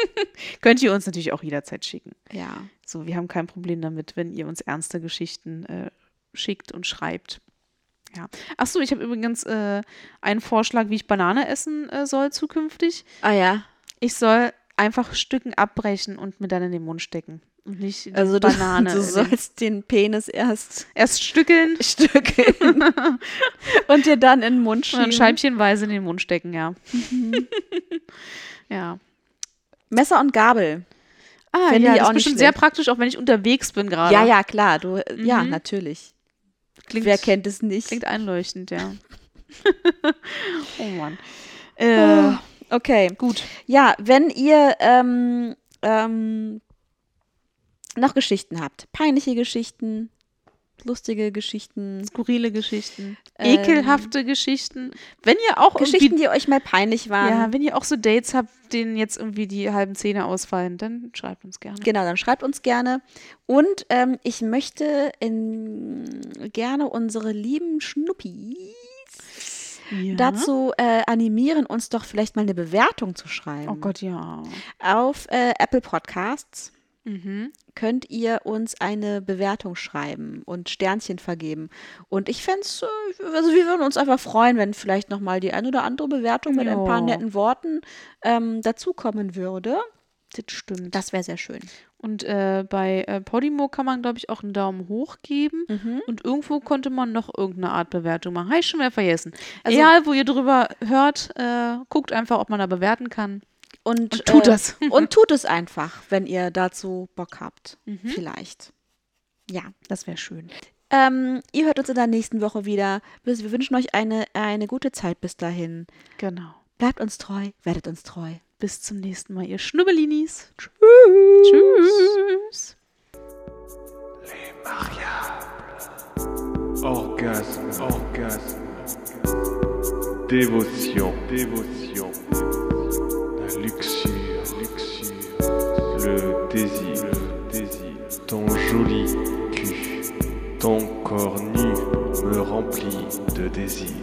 Könnt ihr uns natürlich auch jederzeit schicken. Ja. So, wir haben kein Problem damit, wenn ihr uns ernste Geschichten äh, schickt und schreibt. Ja. Achso, ich habe übrigens äh, einen Vorschlag, wie ich Banane essen äh, soll zukünftig. Ah ja. Ich soll einfach Stücken abbrechen und mir dann in den Mund stecken. Und nicht Also du, Banane. du sollst den Penis erst erst stückeln stückeln und dir dann in den Mund und schieben. dann scheibchenweise in den Mund stecken, ja. Mhm. ja. Messer und Gabel. Ah, Fände ja, ich das auch ist bestimmt sehr praktisch, auch wenn ich unterwegs bin gerade. Ja, ja, klar. Du, Ja, Mhm. natürlich. Klingt, Wer kennt es nicht? Klingt einleuchtend, ja. oh Mann. Äh, Okay. gut. Ja, wenn ihr ähm, ähm, noch Geschichten habt, peinliche Geschichten, lustige Geschichten, Skurrile Geschichten. Ähm, Ekelhafte Geschichten. Wenn ihr auch Geschichten, die euch mal peinlich waren, Ja, wenn ihr auch so Dates habt, denen jetzt irgendwie die halben Zähne ausfallen, dann schreibt uns gerne. Genau, dann schreibt uns gerne. Und ähm, ich möchte in, gerne unsere lieben Schnuppis Ja. dazu äh, animieren, uns doch vielleicht mal eine Bewertung zu schreiben. Oh Gott, ja. Auf äh, Apple Podcasts. Mhm. könnt ihr uns eine Bewertung schreiben und Sternchen vergeben. Und ich fände es, also wir würden uns einfach freuen, wenn vielleicht nochmal die ein oder andere Bewertung mit ein paar netten Worten ähm, dazukommen würde. Das stimmt. Das wäre sehr schön. Und äh, bei äh, Podimo kann man, glaube ich, auch einen Daumen hoch geben. Mhm. Und irgendwo konnte man noch irgendeine Art Bewertung machen. Habe ich schon wieder vergessen. Also- Egal, wo ihr drüber hört, äh, guckt einfach, ob man da bewerten kann. Und, Und tut äh, das. Und tut es einfach, wenn ihr dazu Bock habt. Mhm. Vielleicht. Ja. Das wäre schön. Ähm, ihr hört uns in der nächsten Woche wieder. Wir wir wünschen euch eine, eine gute Zeit bis dahin. Genau. Bleibt uns treu, werdet uns treu. Bis zum nächsten Mal, ihr Schnubbelinis. Tschüss. Tschüss. Orgasme, orgasme. Dévotion, dévotion. Luxure, le désir. Ton joli cul, ton corps nu me remplit de désir.